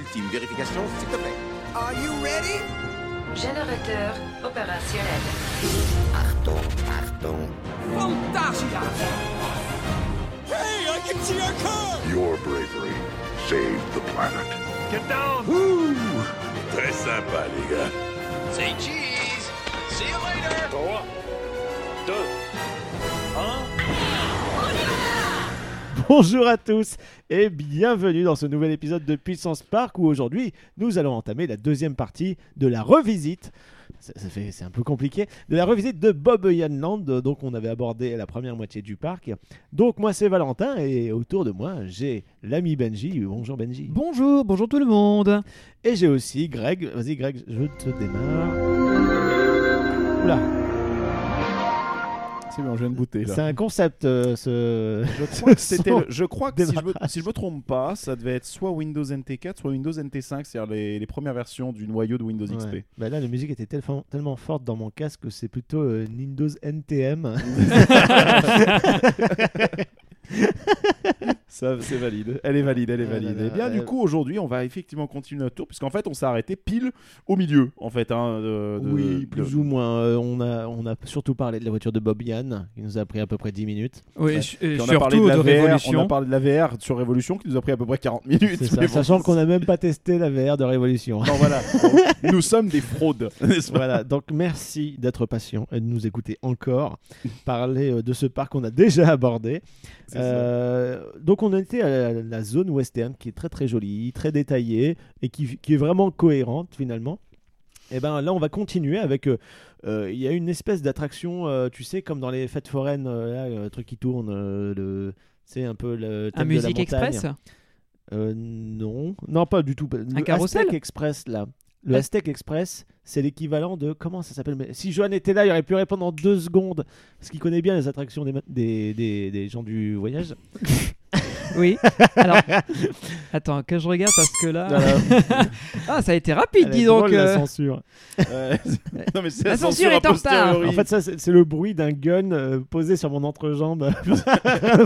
ultime vérification, s'il te plaît. Are you ready? Générateur opérationnel. Achtung, Achtung. Fantasia! Hey, I can see our car! Your bravery saved the planet. Get down! Très sympa, les gars. Say cheese! See you later! 3, 2, Bonjour à tous et bienvenue dans ce nouvel épisode de Puissance Park où aujourd'hui nous allons entamer la deuxième partie de la revisite. Ça, ça fait, c'est un peu compliqué. De la revisite de Bob Land. Donc on avait abordé la première moitié du parc. Donc moi c'est Valentin et autour de moi j'ai l'ami Benji. Bonjour Benji. Bonjour, bonjour tout le monde. Et j'ai aussi Greg. Vas-y Greg, je te démarre. Oula, C'est bon, je viens de booter là. c'est un concept euh, ce. Je crois que, c'était son le- je crois que si, je me, démarrage. si je me trompe pas, ça devait être soit Windows NT4, soit Windows NT5, c'est-à-dire les, les premières versions du noyau de Windows XP. Ouais. Bah là, la musique était tellement, tellement forte dans mon casque que c'est plutôt euh, Windows NTM. Ça, c'est valide. Elle est valide, elle est Ah valide. Et bien, du coup, aujourd'hui, on va effectivement continuer notre tour, puisqu'en fait, on s'est arrêté pile au milieu, en fait. Hein, de- de- oui, de- plus ou moins. Euh, on, a, on a surtout parlé de la voiture de Bob Yann, qui nous a pris à peu près 10 minutes. Oui, Ouais. et Puis on a surtout parlé de la de VR, on Révolution. a parlé de la VR sur Révolution, qui nous a pris à peu près 40 minutes. Ça, bon. sachant qu'on n'a même pas testé la VR de Révolution. Non, voilà. Nous sommes des fraudes, n'est-ce pas voilà, donc merci d'être patient et de nous écouter encore parler euh, de ce parc qu'on a déjà abordé. Euh, donc on était à la, la zone western qui est très très jolie, très détaillée et qui, qui est vraiment cohérente finalement. Et ben là on va continuer avec euh, euh, il y a une espèce d'attraction euh, tu sais comme dans les fêtes foraines là, le truc qui tourne le c'est un peu le Un thème la Musique montagne. Express non, non pas du tout. Le carrousel Aztec Express là. Le Ah. Aztec Express, c'est l'équivalent de comment ça s'appelle? Si Johan était là, il aurait pu répondre en deux secondes parce qu'il connaît bien les attractions des, ma- des, des, des gens du voyage. Oui. Alors, attends, que je regarde parce que là. ah, ça a été rapide, Elle dis est donc. drôle, la euh. censure. Ouais. non, mais c'est La la censure censure est a en retard. En fait, ça c'est c'est le bruit d'un gun euh, posé sur mon entrejambe.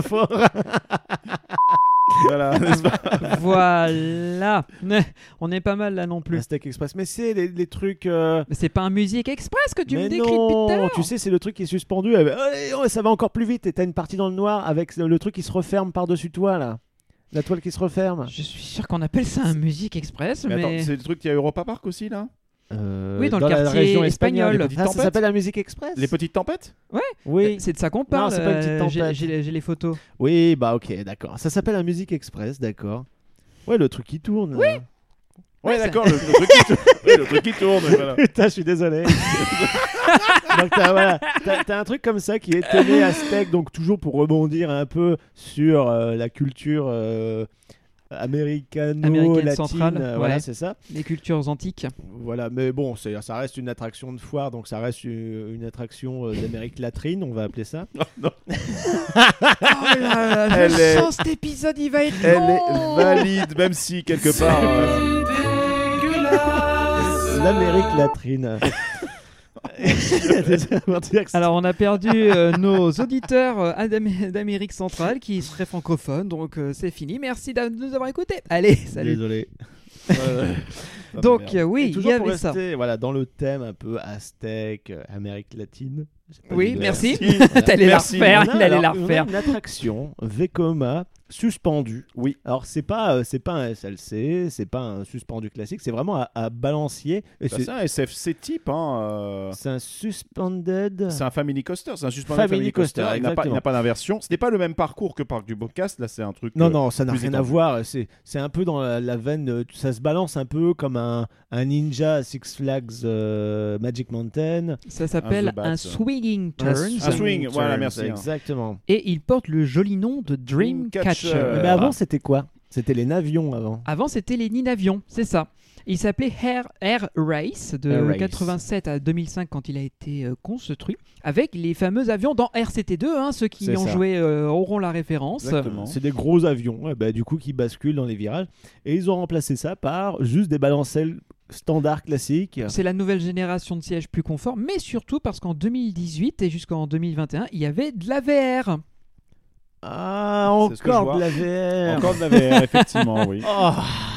Fort. Voilà, n'est-ce pas Voilà. On est pas mal là non plus. Aztec Express, mais c'est les, les trucs. euh, Mais c'est pas un Musique Express que tu mais me décris depuis tout à non, l'heure. tu sais, c'est le truc qui est suspendu. euh, Allez, oh, ça va encore plus vite. Et t'as une partie dans le noir avec le truc qui se referme par-dessus toi là. La toile qui se referme. Je suis sûr qu'on appelle ça un Musique Express, Mais mais. attends, c'est le truc qu'il y a Europa Park aussi là? Euh, Oui, dans le la quartier région espagnol. espagnole. Les petites Ah, ça tempêtes s'appelle la musique express. Les petites tempêtes Oui, C'est de ça qu'on parle. c'est pas une petite euh, j'ai- tempête. J'ai les- j'ai les photos. oui, bah ok, d'accord. Ça s'appelle la musique express, d'accord. Ouais, le truc qui tourne. Oui. là. Ouais, Ouais, d'accord, le, le truc qui tourne. Ouais, le truc qui tourne, voilà. Putain, je suis désolé. donc t'as voilà, t'as- t'as un truc comme ça qui est télé aztèque, donc toujours pour rebondir un peu sur euh, la culture euh, américano-latine. centrale, euh, Voilà, ouais. c'est ça. Les cultures antiques. Voilà, mais bon, ça reste une attraction de foire, donc ça reste une, une attraction euh, d'Amérique latine, on va appeler ça. Oh là là, Elle je est- sens cet épisode, il va être Elle long. est valide, même si quelque part. euh, L'Amérique latine. Alors, on a perdu euh, nos auditeurs euh, d'Am- d'Amérique centrale qui seraient francophones, donc euh, c'est fini. Merci de nous avoir écoutés. Allez, salut. Désolé. Donc, euh, oui, il y pour avait ça. voilà, dans le thème un peu aztèque, euh, Amérique latine. Oui, merci. T'allais la refaire, il allait la refaire. une attraction Vekoma suspendue. Oui. Alors c'est pas euh, c'est pas un SLC, c'est pas un suspendu classique, c'est vraiment à, à balancier. Bah, c'est un SFC type, hein. euh, c'est un suspended. C'est un family coaster, c'est un suspendu Family family, coaster. coaster, il n'a pas, il exactement. n'a pas d'inversion. Ce n'est pas le même parcours que Parc du Bocast. Là, c'est un truc. Non, euh, non, ça n'a rien à voir. C'est c'est un peu dans la, la veine. Ça se balance un peu comme un, un ninja à Six Flags euh, Magic Mountain. Ça s'appelle un swinging turn. Un swing, voilà, merci. Exactement. Et il porte le joli nom de Dreamcatcher. Dreamcatcher. Mais avant, c'était quoi? C'était les navions avant. Avant, c'était les Ninavions, c'est ça. Il s'appelait Air, Air Race de Air Race. 87 à 2005 quand il a été euh, construit, avec les fameux avions dans RCT2. hein, ceux qui ont ça. joué euh, auront la référence. Exactement. C'est des gros avions, ouais, bah, du coup, qui basculent dans les virages. Et ils ont remplacé ça par juste des balancelles standards classiques. C'est la nouvelle génération de sièges plus confort, mais surtout parce qu'en 2018 et jusqu'en 2021, il y avait de la VR. Ah, encore de la VR. Encore de la VR, effectivement, oui. Oh.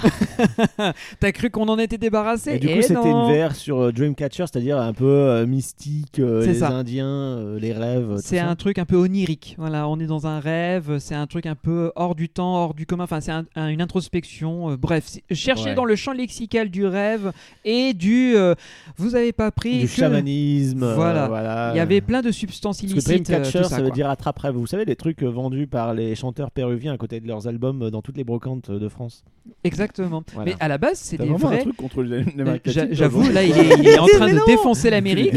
T'as cru qu'on en était débarrassé? Et du coup, Eh c'était non. une VR sur euh, Dreamcatcher, c'est-à-dire un peu euh, mystique, euh, C'est les ça. Indiens, euh, les rêves. C'est ça. un truc un peu onirique. Voilà, on est dans un rêve. C'est un truc un peu hors du temps, hors du commun. Enfin, c'est un- un- une introspection. euh, bref, cherchez Ouais. dans le champ lexical du rêve et du. euh, vous avez pas pris du que- chamanisme. euh, Voilà. voilà. Il y avait plein de substances Parce que illicites. euh, Dreamcatcher, ça, ça, veut quoi. dire attrape-rêve. Vous savez, les trucs euh, vendus par les chanteurs péruviens à côté de leurs albums dans toutes les brocantes de France. Exactement. Voilà. Mais à la base, c'est des vraiment un vrais. J'avoue, là, il est, il est en train de défoncer l'Amérique.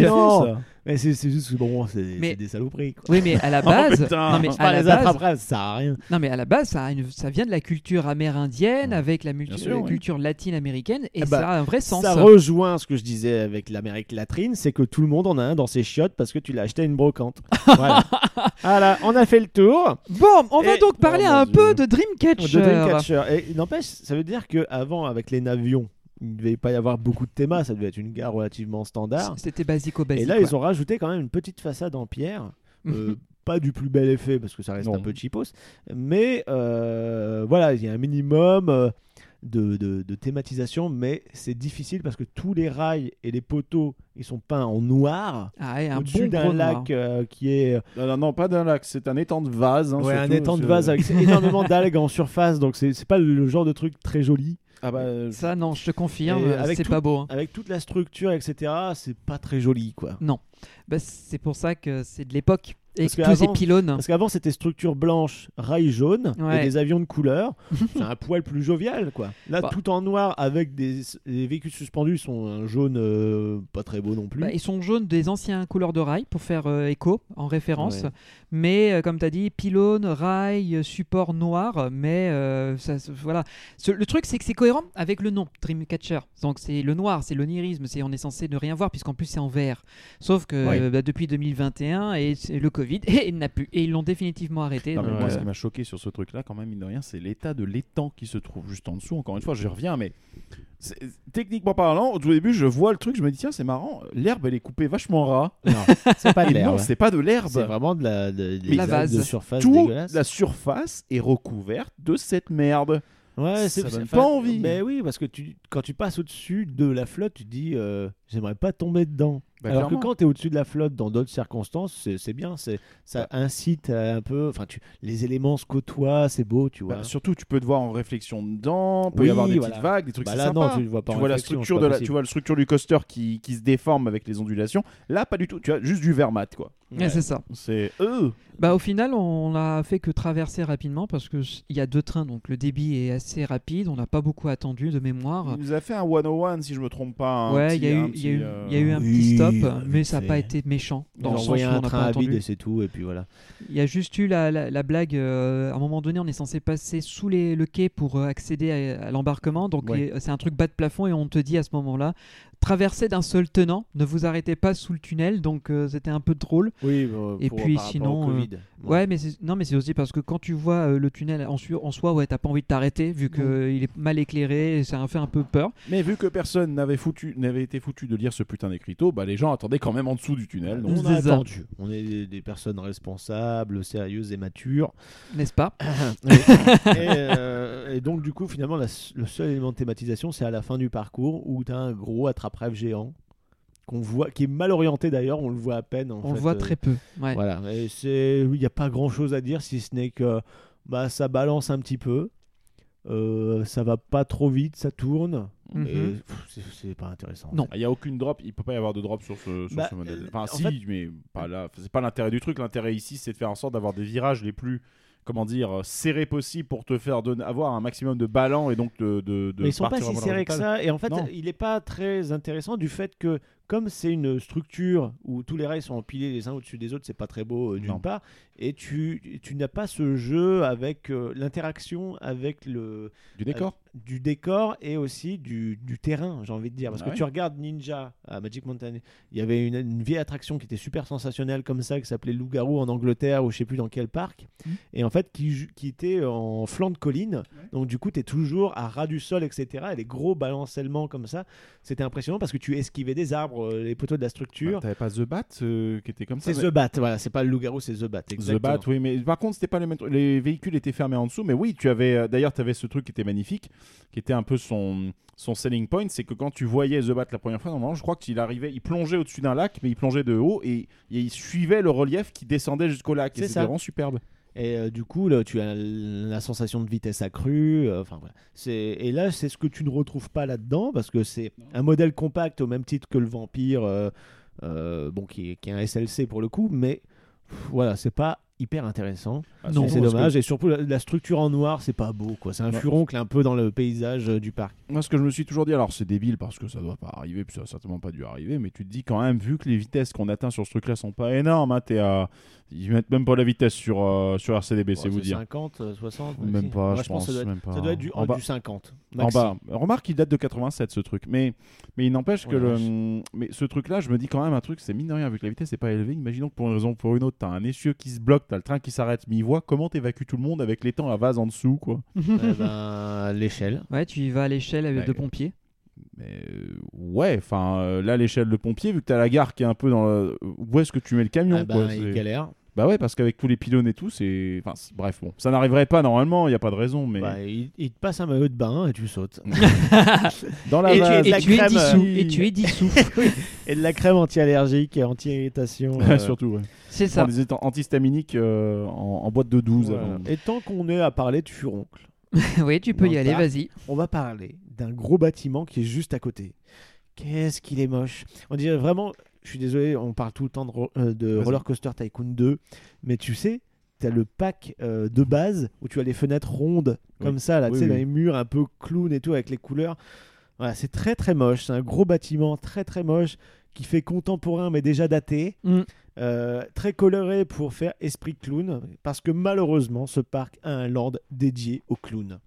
Mais c'est juste que bon, c'est des saloperies. Quoi. Oui, mais à la base, Oh, putain. non mais à la base, ça à rien. non mais à la base, ça, a une- ça vient de la culture amérindienne avec la, sûr, culture latine-américaine et Eh ben, ça a un vrai sens. Ça rejoint ce que je disais avec l'Amérique latine, c'est que tout le monde en a un dans ses chiottes parce que tu l'as acheté à une brocante. voilà. voilà, on a fait le tour Bon, on va Et- donc parler Oh, un Dieu. peu de de Dreamcatcher. Dreamcatcher. Et n'empêche, ça veut dire que avant avec les navions, il ne devait pas y avoir beaucoup de thémas, ça devait être une gare relativement standard. C'était basico basique. Et là, ils ont rajouté quand même une petite façade en pierre. euh, pas du plus bel effet parce que ça reste Non. un peu cheapos, mais euh, voilà, il y a un minimum euh, de, de- de thématisation, mais c'est difficile parce que tous les rails et les poteaux, ils sont peints en noir Ah, au-dessus bon d'un lac euh, qui est Non, non, non, pas d'un lac, c'est un étang de vase. hein, ouais, un étang de vase avec énormément d'algues en surface, donc c'est c'est pas le genre de truc très joli. Ah bah, Ça, non, je te confirme, c'est pas beau. hein. Avec toute la structure, etc., c'est pas très joli, quoi. Bah, c'est pour ça que c'est de l'époque. Et Parce que tous ces avant- pylônes. Parce qu'avant, c'était structure blanche, rail jaune Ouais. et des avions de couleur. c'est un poil plus jovial, quoi. Là, Bah. tout en noir avec des les véhicules suspendus sont un jaune euh, pas très beau non plus. Bah, ils sont jaunes des anciens couleurs de rail pour faire euh, écho en référence. Ouais. Mais euh, comme tu as dit, pylône, rail, support noir. Mais ça, voilà. Ce- le truc, c'est que c'est cohérent avec le nom Dreamcatcher. Donc c'est le noir, c'est l'onirisme. C'est on est censé ne rien voir puisqu'en plus c'est en vert. Sauf que Ouais. bah, depuis 2021 et le Covid et il n'a plus et ils l'ont définitivement arrêté. Non, mais donc, moi, ce qui m'a choqué sur ce truc-là, quand même, mine de rien, c'est l'état de l'étang qui se trouve juste en dessous. Encore une fois, je reviens, mais techniquement parlant, au tout début, je vois le truc, je me dis, tiens, c'est marrant, l'herbe, elle est coupée vachement ras. Non, c'est pas de l'herbe. non, c'est pas de l'herbe. C'est vraiment de la, de, Mais la vase. de surface la surface est recouverte de cette merde. Ouais, Ça c'est pas envie. Mais oui, parce que tu, quand tu passes au-dessus de la flotte, tu te dis, euh, j'aimerais pas tomber dedans. Bah, Alors clairement. que quand tu es au-dessus de la flotte dans d'autres circonstances, c'est bien, ça incite à un peu, enfin, les éléments se côtoient, c'est beau, tu vois. Bah, surtout, tu peux te voir en réflexion dedans, peut Oui, y avoir des voilà. petites vagues, des trucs Bah là, sympa. non, tu vois pas tu vois la structure de la, tu vois structure du coaster qui, qui se déforme avec les ondulations. Là, pas du tout. Tu as juste du vermat, quoi. Ouais, c'est ça. C'est euh. Bah, au final, on a fait que traverser rapidement parce qu'il y a deux trains, donc le débit est assez rapide. On n'a pas beaucoup attendu de mémoire. Il nous a fait un 101 si je me trompe pas. un Ouais, il y, a petit- eu- un il y a eu- petit, euh, il y a eu un Oui, petit stop, mais ça n'a pas été méchant. Dans le sens où envoyé on un train pas à vide attendu. et c'est tout, et puis voilà. Il y a juste eu la, la- la blague, euh, à un moment donné, on est censé passer sous les, le quai pour euh, accéder à, à l'embarquement. Donc Ouais. c'est un truc bas de plafond et on te dit à ce moment-là, traversez d'un seul tenant, ne vous arrêtez pas sous le tunnel. Donc euh, c'était un peu drôle. Oui, Et puis sinon, euh, Covid. Ouais, mais c'est- non, mais c'est aussi parce que quand tu vois euh, le tunnel en, su- en soi, ouais, t'as pas envie de t'arrêter vu qu'il est mal éclairé, et ça a fait un peu peur. Mais vu que personne n'avait foutu, n'avait été foutu de lire ce putain d'écriteau, bah les gens attendaient quand même en dessous du tunnel. Donc on a attendu. On est des, des personnes responsables, sérieuses et matures. N'est-ce pas? Et, euh, et donc, du coup, finalement, la le seul élément de thématisation, c'est à la fin du parcours où tu as un gros attrape-rêve géant qu'on voit, qui est mal orienté d'ailleurs, on le voit à peine. en On le voit euh, très peu. Ouais. Voilà, et c'est, il n'y a pas grand-chose à dire si ce n'est que bah, ça balance un petit peu, euh, ça va pas trop vite, ça tourne, et pff, c'est, c'est pas intéressant. Non. Il n'y a aucune drop, il peut pas y avoir de drop sur ce, sur Bah, ce modèle. euh, Enfin, en si, fait- mais pas là. C'est pas l'intérêt du truc. L'intérêt ici, c'est de faire en sorte d'avoir des virages les plus, comment dire, serrés possible pour te faire donner, avoir un maximum de ballon et donc de. de, de Mais ils sont pas si serrés que ça. Et en fait, Non. il n'est pas très intéressant du fait que, comme c'est une structure où tous les rails sont empilés les uns au-dessus des autres, c'est pas très beau euh, d'une part. Et tu, tu n'as pas ce jeu avec euh, l'interaction avec le Du décor. du décor et aussi du, du terrain, j'ai envie de dire. Parce Ah que ouais. tu regardes Ninja à Magic Mountain, il y avait une, une vieille attraction qui était super sensationnelle comme ça, qui s'appelait Loup-garou en Angleterre ou je sais plus dans quel parc. Mhm. Et en fait, qui, qui était en flanc de colline. Donc du coup, tu es toujours à ras du sol, etc. Et les gros balancellements comme ça, c'était impressionnant parce que tu esquivais des arbres sur euh, les poteaux de la structure. Bah, T'avais pas The Bat euh, qui était comme ça c'est mais- The Bat, voilà, c'est pas le loup-garou, c'est The Bat. The Exactement. Bat, oui, mais par contre, c'était pas les mêmes. Les véhicules étaient fermés en dessous, mais oui, tu avais. euh, D'ailleurs, tu avais ce truc qui était magnifique, qui était un peu son, son selling point, c'est que quand tu voyais The Bat la première fois, normalement, je crois qu'il arrivait, il plongeait au-dessus d'un lac, mais il plongeait de haut et, et il suivait le relief qui descendait jusqu'au lac. Et C'est c'était vraiment superbe. Et euh, du coup, là, tu as la sensation de vitesse accrue. euh, Enfin voilà. C'est et là, c'est ce que tu ne retrouves pas là-dedans parce que c'est un modèle compact au même titre que le Vampire, euh, bon, qui est, qui est un SLC pour le coup, mais pff, voilà, c'est pas hyper intéressant. Ah, Non, Et c'est dommage. que- Et surtout, la, la structure en noir, c'est pas beau, quoi. C'est un furoncle un peu dans le paysage du parc. Moi, ce que je me suis toujours dit, alors c'est débile parce que ça doit pas arriver, puis ça a certainement pas dû arriver, mais tu te dis quand même, vu que les vitesses qu'on atteint sur ce truc-là sont pas énormes, hein, t'es à... ils mettent même pas la vitesse sur, euh, sur RCDB, c'est vous dire. 50, euh, 60 Même si. pas, Moi, je pense, que ça doit être, même pas. ça doit être du, En bas. du 50. En bas. Remarque qu'il date de 87 ce truc. Mais, mais il n'empêche que Oh le, mais ce truc-là, je me dis quand même un truc, c'est mine de rien, vu que la vitesse n'est pas élevée. Imaginons que pour une raison ou pour une autre, t'as un essieu qui se bloque, t'as le train qui s'arrête mi-voie. Comment t'évacues tout le monde avec les temps à vase en dessous, quoi Eh ben, l'échelle. Ouais, tu y vas à l'échelle avec Ouais. de pompiers. Mais euh, ouais, enfin euh, là, l'échelle de pompier, vu que t'as la gare qui est un peu dans. le- Où est-ce que tu mets le camion Ah ben, quoi, il c'est- galère. Bah ouais, parce qu'avec tous les pylônes et tout, c'est. Enfin, bref, bon, ça n'arriverait pas normalement, il n'y a pas de raison, mais. Bah, il, il te passe un maillot de bain et tu sautes. dans la et vase. et Et la tu es crème, dissous. euh, Et tu es dissous. et de la crème anti-allergique et anti-irritation. euh, Surtout, ouais. C'est ça. des antihistaminiques euh, en, en boîte de 12 voilà. avant. Et tant qu'on est à parler de furoncle, oui, tu peux y le aller, vas-y. on va parler d'un gros bâtiment qui est juste à côté. Qu'est-ce qu'il est moche. On dirait vraiment, je suis désolé, on parle tout le temps de, euh, de. Roller Coaster Tycoon 2, mais tu sais, tu as le pack euh, de base où tu as les fenêtres rondes Oui. comme ça, là, Oui, tu sais, oui. dans les murs un peu clown et tout avec les couleurs. Voilà, c'est très très moche. C'est un gros bâtiment très très moche qui fait contemporain mais déjà daté. Mm. Euh, très coloré pour faire esprit clown parce que malheureusement ce parc a un land dédié aux clowns.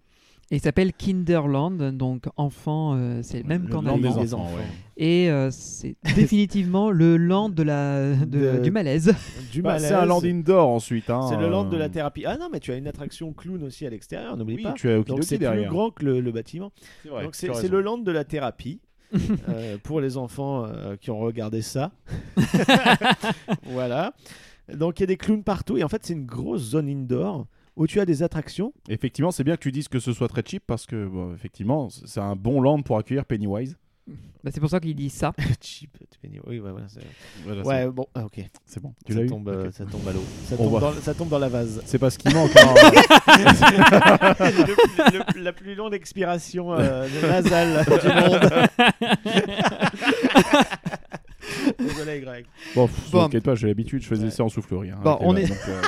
Et il s'appelle Kinderland, donc enfant, euh, c'est le même qu'en land des des enfants, enfants. ouais. Et euh, c'est définitivement le land de la, de- De- du malaise. Du Bah, malaise. c'est un land indoor ensuite. Hein, C'est le land de la euh, thérapie. Ah non, mais tu as une attraction clown aussi à l'extérieur, n'oublie Oui, pas. tu as Donc c'est plus grand que le, le bâtiment. C'est vrai, Donc c'est le land de la thérapie euh, pour les enfants euh, qui ont regardé ça. voilà. Donc il y a des clowns partout et en fait c'est une grosse zone indoor où tu as des attractions. Effectivement, c'est bien que tu dises que ce soit très cheap parce que, bon, effectivement, c'est un bon land pour accueillir Pennywise. Bah, c'est pour ça qu'il dit ça. Cheap. Oui, ouais, voilà, c'est- Voilà, ouais, bon, ah, ok. c'est bon. Tu Ça l'as eu tombe, euh, Ok. ça tombe à l'eau. Ça, On tombe va- dans- ça tombe dans la vase. C'est pas ce qui manque. hein. Le- le- la plus longue expiration euh, nasale du monde. Désolé, Greg. bon, pff, Bon. t'inquiète pas, j'ai l'habitude, je faisais Ouais. ça en soufflerie. hein, Bon, avec on est- donc, euh,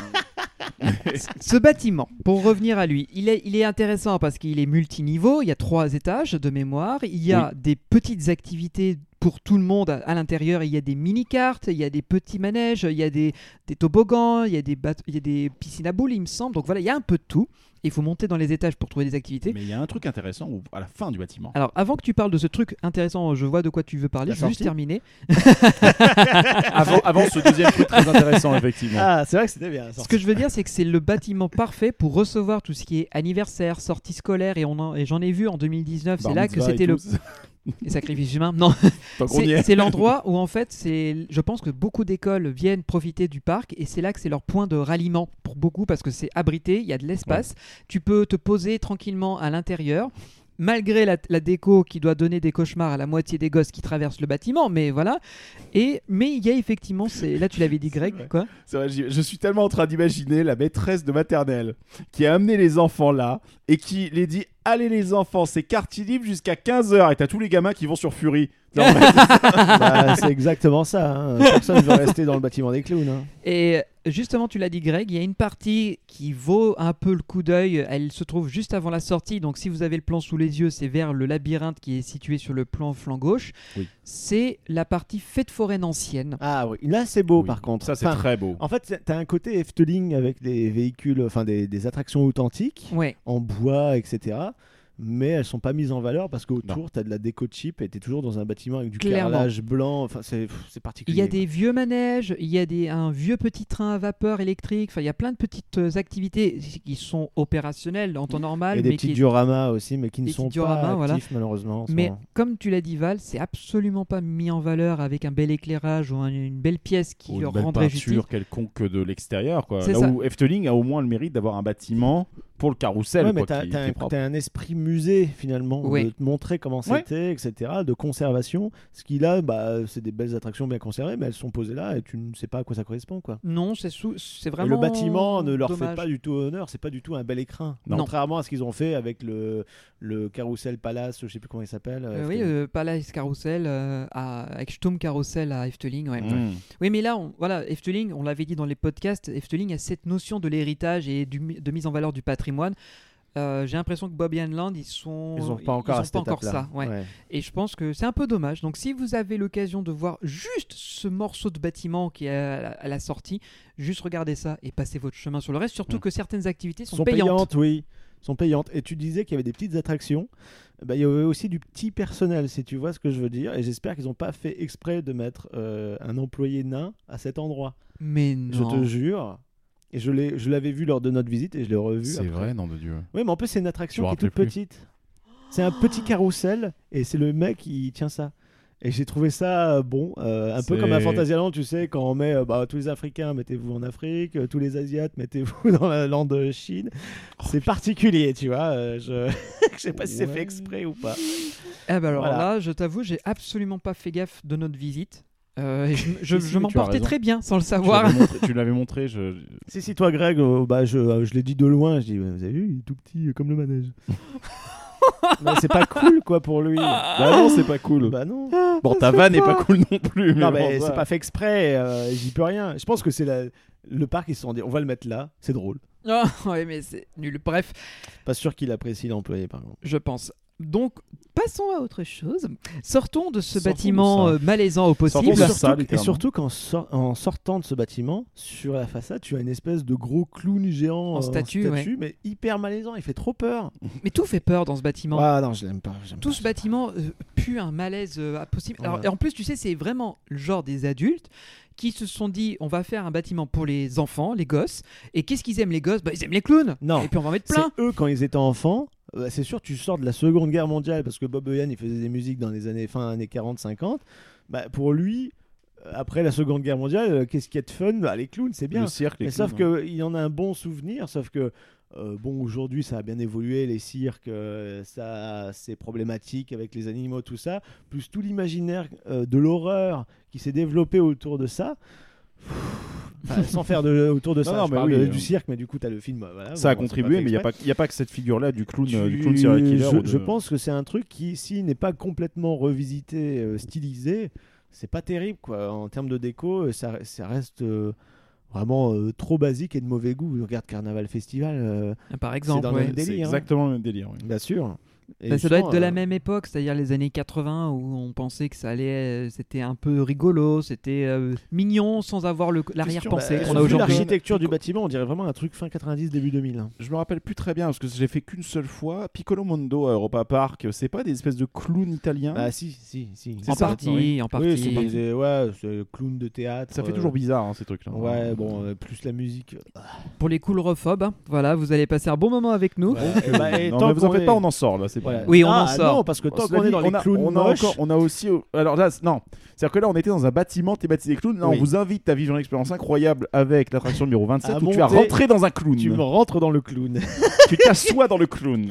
Ce bâtiment, pour revenir à lui, il est, il est intéressant parce qu'il est multiniveau, il y a trois étages de mémoire, il y a des petites activités pour tout le monde à, à l'intérieur, il y a des mini-cartes, il y a des petits manèges, il y a des, des toboggans, il y, a des bateaux- il y a des piscines à boules, il me semble. Donc voilà, il y a un peu de tout. Il faut monter dans les étages pour trouver des activités. Mais il y a un truc intéressant où- à la fin du bâtiment. Alors, avant que tu parles de ce truc intéressant, je vois de quoi tu veux parler, La je vais juste sortie terminer. avant, avant ce deuxième truc très intéressant, effectivement. Ah, c'est vrai que c'était bien. Ce que je veux dire, c'est que c'est le bâtiment parfait pour recevoir tout ce qui est anniversaire, sortie scolaire, et on en- et j'en ai vu en 2019. C'est Bar là que c'était le tout. et sacrifice humain. Non, c'est est. c'est l'endroit où en fait, c'est, je pense que beaucoup d'écoles viennent profiter du parc, et c'est là que c'est leur point de ralliement pour beaucoup parce que c'est abrité, il y a de l'espace, tu peux te poser tranquillement à l'intérieur. Malgré la, la déco qui doit donner des cauchemars à la moitié des gosses qui traversent le bâtiment, mais voilà. Et mais il y a effectivement, c'est là tu l'avais dit Greg, vrai. quoi. Vrai, je suis tellement en train d'imaginer la maîtresse de maternelle qui a amené les enfants là et qui les dit Allez les enfants, c'est quartier libre jusqu'à 15h. Et t'as tous les gamins qui vont sur Fury. Non, mais- Bah, c'est exactement ça. hein. Personne ne veut rester dans le bâtiment des clowns. hein. Et justement, tu l'as dit, Greg, il y a une partie qui vaut un peu le coup d'œil. Elle se trouve juste avant la sortie. Donc, si vous avez le plan sous les yeux, c'est vers le labyrinthe qui est situé sur le plan flanc gauche. Oui. C'est la partie fête foraine ancienne. Ah oui, là c'est beau Oui, par contre. Ça, c'est Enfin, très beau. En fait, t'as un côté Efteling avec des véhicules, enfin des, des attractions authentiques Ouais. en bois, etc. mais elles sont pas mises en valeur parce qu'autour, tu as de la déco cheap et tu es toujours dans un bâtiment avec du Clairement. carrelage blanc. Enfin, c'est c'est Il particulier. y a des vieux manèges, il y a des, un vieux petit train à vapeur électrique, enfin il y a plein de petites euh, activités qui sont opérationnelles en temps normal. Et des mais petits qui- dioramas aussi, mais qui ne Des sont pas dioramas, voilà. actifs malheureusement. Mais moment. comme tu l'as dit Val, c'est absolument pas mis en valeur avec un bel éclairage ou un- une belle pièce qui Ou le une belle rendrait peinture quelconque de l'extérieur. Là ça. où Efteling a au moins le mérite d'avoir un bâtiment pour le carrousel. Ouais, mais quoi, t'as qui- qui un, un esprit musée finalement, de te montrer comment Ouais. c'était, etc., de conservation. Ce qu'il a, bah, c'est des belles attractions bien conservées, mais elles sont posées là et tu ne sais pas à quoi ça correspond. Quoi. Non, c'est sous- c'est Et vraiment. le bâtiment ne leur fait pas du tout honneur, c'est pas du tout un bel écrin. Non. Contrairement à ce qu'ils ont fait avec le, le Carousel Palace, je sais plus comment il s'appelle. Euh, oui, Efteling. euh, Palace Carousel euh, à, avec Sturm Carousel à Efteling. ouais. Mmh. Oui, mais là, on- voilà, Efteling, on l'avait dit dans les podcasts, Efteling a cette notion de l'héritage et du, de mise en valeur du patrimoine. Euh, J'ai l'impression que Bobby and Land, ils sont. Ils n'ont pas encore, ils ont pas encore ça. ouais. Ouais. Et je pense que c'est un peu dommage. Donc, si vous avez l'occasion de voir juste ce morceau de bâtiment qui est à la, à la sortie, juste regardez ça et passez votre chemin sur le reste. Surtout que certaines activités sont, sont payantes. payantes, oui. Sont payantes. Et tu disais qu'il y avait des petites attractions. Bah, il y avait aussi du petit personnel, si tu vois ce que je veux dire. Et j'espère qu'ils n'ont pas fait exprès de mettre euh, un employé nain à cet endroit. Mais Je non. te jure. Et je l'ai- je l'avais vu lors de notre visite et je l'ai revu. C'est après. vrai, nom de Dieu. Oui, mais en plus, c'est une attraction qui est toute plus. petite. C'est un petit carrousel et c'est le mec qui tient ça. Et j'ai trouvé ça euh, bon, euh, un peu comme à Fantasyland, tu sais, quand on met euh, bah, tous les Africains, mettez-vous en Afrique, euh, tous les Asiates, mettez-vous dans la lande de Chine. c'est particulier, tu vois. euh, je je sais pas si c'est fait exprès ou pas. Eh ben alors Voilà. là, je t'avoue, j'ai absolument pas fait gaffe de notre visite. Euh, je je, Si, si, je mais m'en portais très bien sans le Tu savoir. l'avais montré- Tu l'avais montré. je- Si, si, toi, Greg, euh, bah, je, euh, je l'ai dit de loin, je dis, vous avez vu, il est tout petit comme le manège. C'est pas cool, quoi, pour lui. Bah non, c'est pas cool. Bah non. Bon, ta vanne n'est pas cool non plus. Mais Non, mais c'est pas fait exprès, euh, j'y peux rien. Je pense que c'est la- le parc, ils se sont dit, on va le mettre là, c'est drôle. Ah, ouais, mais c'est nul. Bref, Pas sûr qu'il apprécie l'employé, par contre. je pense. Donc, passons à autre chose. Sortons de ce Sortons de bâtiment ça. euh, malaisant au Sortons possible. de Et ça, surtout, et littéralement. surtout qu'en sor- en sortant de ce bâtiment, sur la façade, tu as une espèce de gros clown géant En statue, mais hyper malaisant. Il fait trop peur. Mais tout fait peur dans ce bâtiment. Ah non, je l'aime pas. j'aime Tout pas ce bâtiment euh, pue un malaise euh, impossible. Alors, Ouais. et en plus, tu sais, c'est vraiment le genre des adultes qui se sont dit on va faire un bâtiment pour les enfants, les gosses. Et qu'est-ce qu'ils aiment les gosses? Bah, Ils aiment les clowns. Non. Et puis on va en mettre plein. eux quand ils étaient enfants. euh, c'est sûr, tu sors de la Seconde Guerre mondiale parce que Bob Hoyan il faisait des musiques dans les années fin années 40-50. Bah, pour lui, euh, après la Seconde Guerre mondiale, euh, qu'est-ce qu'il y a de fun? Bah, Les clowns, c'est bien. Le cirque, les Mais sauf hein. qu'il en a un bon souvenir, sauf que euh, bon aujourd'hui ça a bien évolué, les cirques, euh, ça c'est problématique avec les animaux, tout ça, plus tout l'imaginaire euh, de l'horreur qui s'est développé autour de ça. Enfin, sans faire de, autour de Non, ça, non, je mais parle oui, de- du cirque, mais du coup, tu as le film. Voilà, Ça a bon, contribué, mais il n'y a, pas- y a pas que cette figure-là du clown, du clown serial killer. je, ou de- je pense que c'est un truc qui, s'il n'est pas complètement revisité, stylisé, c'est pas terrible quoi. En termes de déco, ça, ça reste vraiment euh, trop basique et de mauvais goût. Regarde Carnaval Festival, euh, Par exemple, dans le ouais. même C'est délire, hein. exactement le même délire. oui. bien sûr. Et Bah, ça doit être de la euh, même époque, c'est-à-dire les années 80 où on pensait que ça allait, euh, c'était un peu rigolo, c'était euh, mignon sans avoir l'arrière-pensée bah, qu'on a vu aujourd'hui. l'architecture du bâtiment, on dirait vraiment un truc fin 90 début 2000. hein. Je me rappelle plus très bien parce que j'ai fait qu'une seule fois. Piccolo Mondo à Europa Park, c'est pas des espèces de clowns italiens Bah si, si, si. En ça, partie, oui. en partie. Oui, c'est des- ouais, clown de théâtre. Ça fait toujours bizarre hein, ces trucs-là. Ouais, bon, euh, plus la musique. Pour les coulrophobes, hein, voilà, vous allez passer un bon moment avec nous. Bah, et non, tant mais vous en faites est- pas, on en sort là. C'est Voilà. pas. Oui, on Ah, en sort. Non, parce que tant qu'on est dans on les a, clowns on a moches, encore, on a aussi. Alors là, non. C'est-à-dire que là, on était dans un bâtiment thématisé clowns. Là, Oui. on vous invite à vivre une expérience incroyable avec l'attraction numéro 27 À où tu vas rentrer dans un clown. tu me rentres dans le clown. tu t'assois dans le clown.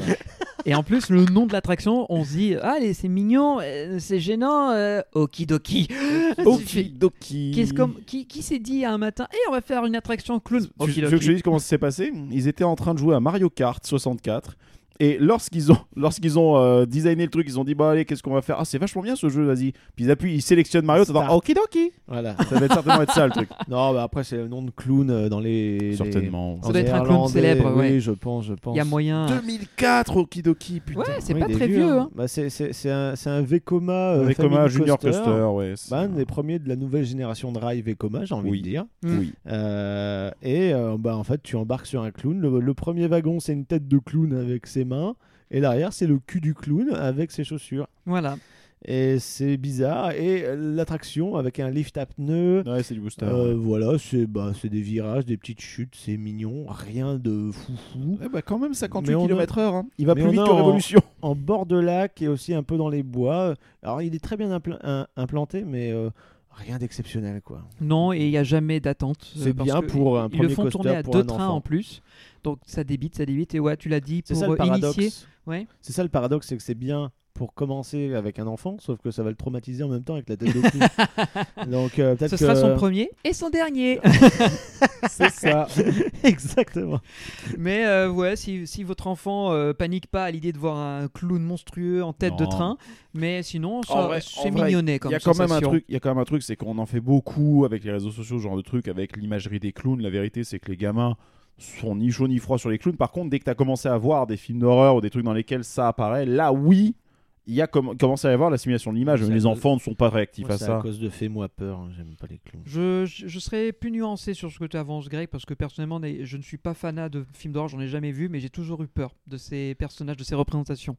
Et en plus, le nom de l'attraction, on se dit, ah, allez, c'est mignon, euh, c'est gênant, euh, okidoki. Okidoki. Comme, qui, qui s'est dit un matin, et on va faire une attraction clown? Tu, tu veux que je te dise comment ça s'est passé? Ils étaient en train de jouer à Mario Kart 64. Et lorsqu'ils ont, lorsqu'ils ont euh, designé le truc, ils ont dit bah allez qu'est-ce qu'on va faire? Ah c'est vachement bien ce jeu, vas-y. Puis ils appuient, ils sélectionnent Mario, t'entends Start. okidoki. Voilà. Ça va être certainement être ça le truc. Non, bah après, c'est le nom de clown euh, dans les. Certainement. Ça doit être un clown célèbre, Oui, ouais. je pense, je pense. Il y a moyen. 2004 okidoki putain. Ouais, c'est Oui, pas très vieux. hein. Bah, c'est, c'est, c'est un, c'est un Vekoma. euh, Family Junior Coaster. Coaster, ouais. c'est- Bah, un des premiers de la nouvelle génération de rail Vekoma, j'ai envie Oui. de dire. Mm. Oui. Euh, et euh, bah, en fait, tu embarques sur un clown. Le, le premier wagon, c'est une tête de clown avec ses mains. Et l'arrière, c'est le cul du clown avec ses chaussures. Voilà. Et c'est bizarre. Et l'attraction avec un lift apneu. Ouais, c'est du booster. euh, voilà, c'est bah, c'est des virages, des petites chutes, c'est mignon, rien de foufou. Eh bah, quand même 58 Mais on a- km/h. hein. Il va Mais plus on vite que en- Révolution. En bord de lac et aussi un peu dans les bois. Alors il est très bien implanté, mais euh, rien d'exceptionnel quoi. Non, et il n'y a jamais d'attente. euh, C'est bien pour un Ils le premier font coaster tourner à deux trains en plus. Donc ça débite, ça débite. Et ouais, tu l'as dit, pour ça le initier. Ouais. C'est ça le paradoxe, c'est que c'est bien pour commencer avec un enfant, sauf que ça va le traumatiser en même temps avec la tête de clown. Donc euh, peut-être Ce que sera son premier et son dernier. C'est ça. exactement. Mais euh, ouais, si, si votre enfant euh, panique pas à l'idée de voir un clown monstrueux en tête de train, mais sinon, c'est mignonnet comme Il y a quand même un truc, il y a quand même un truc, c'est qu'on en fait beaucoup avec les réseaux sociaux, ce genre de truc, avec l'imagerie des clowns. La vérité, c'est que les gamins sont ni chaud ni froid sur les clowns. Par contre, dès que tu as commencé à voir des films d'horreur ou des trucs dans lesquels ça apparaît, là, oui, il y a comm- commencé à y avoir la simulation de l'image. C'est les enfants ne sont pas réactifs Moi, à c'est ça. à cause de Fais-moi peur, hein, j'aime pas les clowns. Je, je, je serais plus nuancé sur ce que tu avances, Greg, parce que personnellement, je ne suis pas fanat de films d'horreur, j'en ai jamais vu, mais j'ai toujours eu peur de ces personnages, de ces représentations.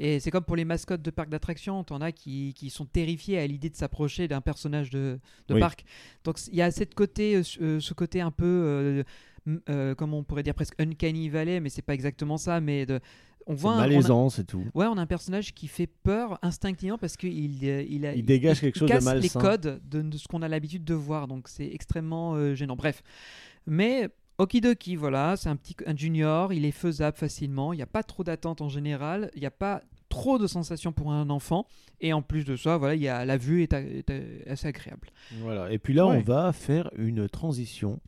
Et c'est comme pour les mascottes de parcs d'attractions, t'en as qui, qui sont terrifiés à l'idée de s'approcher d'un personnage de, de Oui. parc. Donc il y a cette côté, euh, ce- euh, ce côté un peu, euh, euh, comment on pourrait dire, presque uncanny valley, mais c'est pas exactement ça, mais de, on voit malaisant, c'est tout. Ouais, on a un personnage qui fait peur instinctivement parce qu'il euh, il, dégage quelque chose de casse les malsain. codes de, de ce qu'on a l'habitude de voir, donc c'est extrêmement euh, gênant. Bref, mais okidoki, voilà, c'est un petit un junior, il est faisable facilement, il n'y a pas trop d'attente en général, il n'y a pas trop de sensations pour un enfant, et en plus de ça, voilà, il y a la vue est, a- est, a- assez agréable. Voilà. Et puis là, Ouais. on va faire une transition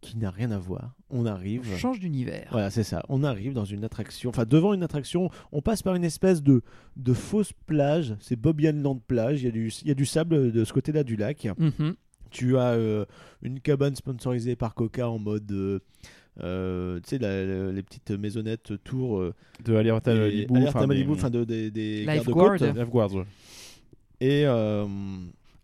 qui n'a rien à voir. On On arrive. change d'univers. Voilà, c'est ça. On arrive dans une attraction, enfin devant une attraction, on passe par une espèce de, de fausse plage. C'est Bobbian Land plage. Il y, a du, il y a du sable de ce côté-là du lac. Mhm. Tu as euh, une cabane sponsorisée par Coca en mode. euh, euh, tu sais, les petites maisonnettes tours. euh, De Alerta et- Malibu, Alerte à enfin, Malibu, des- enfin de, des, des Lifeguard. gardes-côtes. Ouais. Et euh,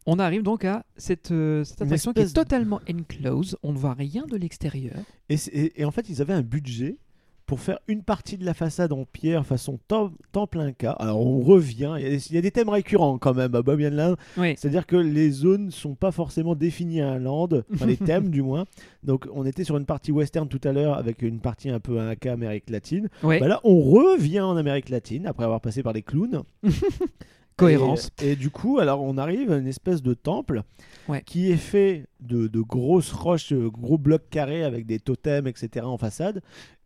On arrive donc à cette, euh, cette Une attraction qui est totalement enclosed, on ne voit rien de l'extérieur. Et, c'est- et- et en fait, ils avaient un budget pour faire une partie de la façade en pierre façon tem- temple inca. Alors on revient, il y, a il y a des thèmes récurrents quand même à Land, Oui. c'est-à-dire que les zones sont pas forcément définies à un land, enfin les thèmes du moins. Donc on était sur une partie western tout à l'heure avec une partie un peu inca Amérique latine. Bah là on revient en Amérique latine après avoir passé par les clowns. Cohérence. Et, et du coup, alors on arrive à une espèce de temple Ouais. qui est fait de, de grosses roches, euh, gros blocs carrés avec des totems, etc. en façade,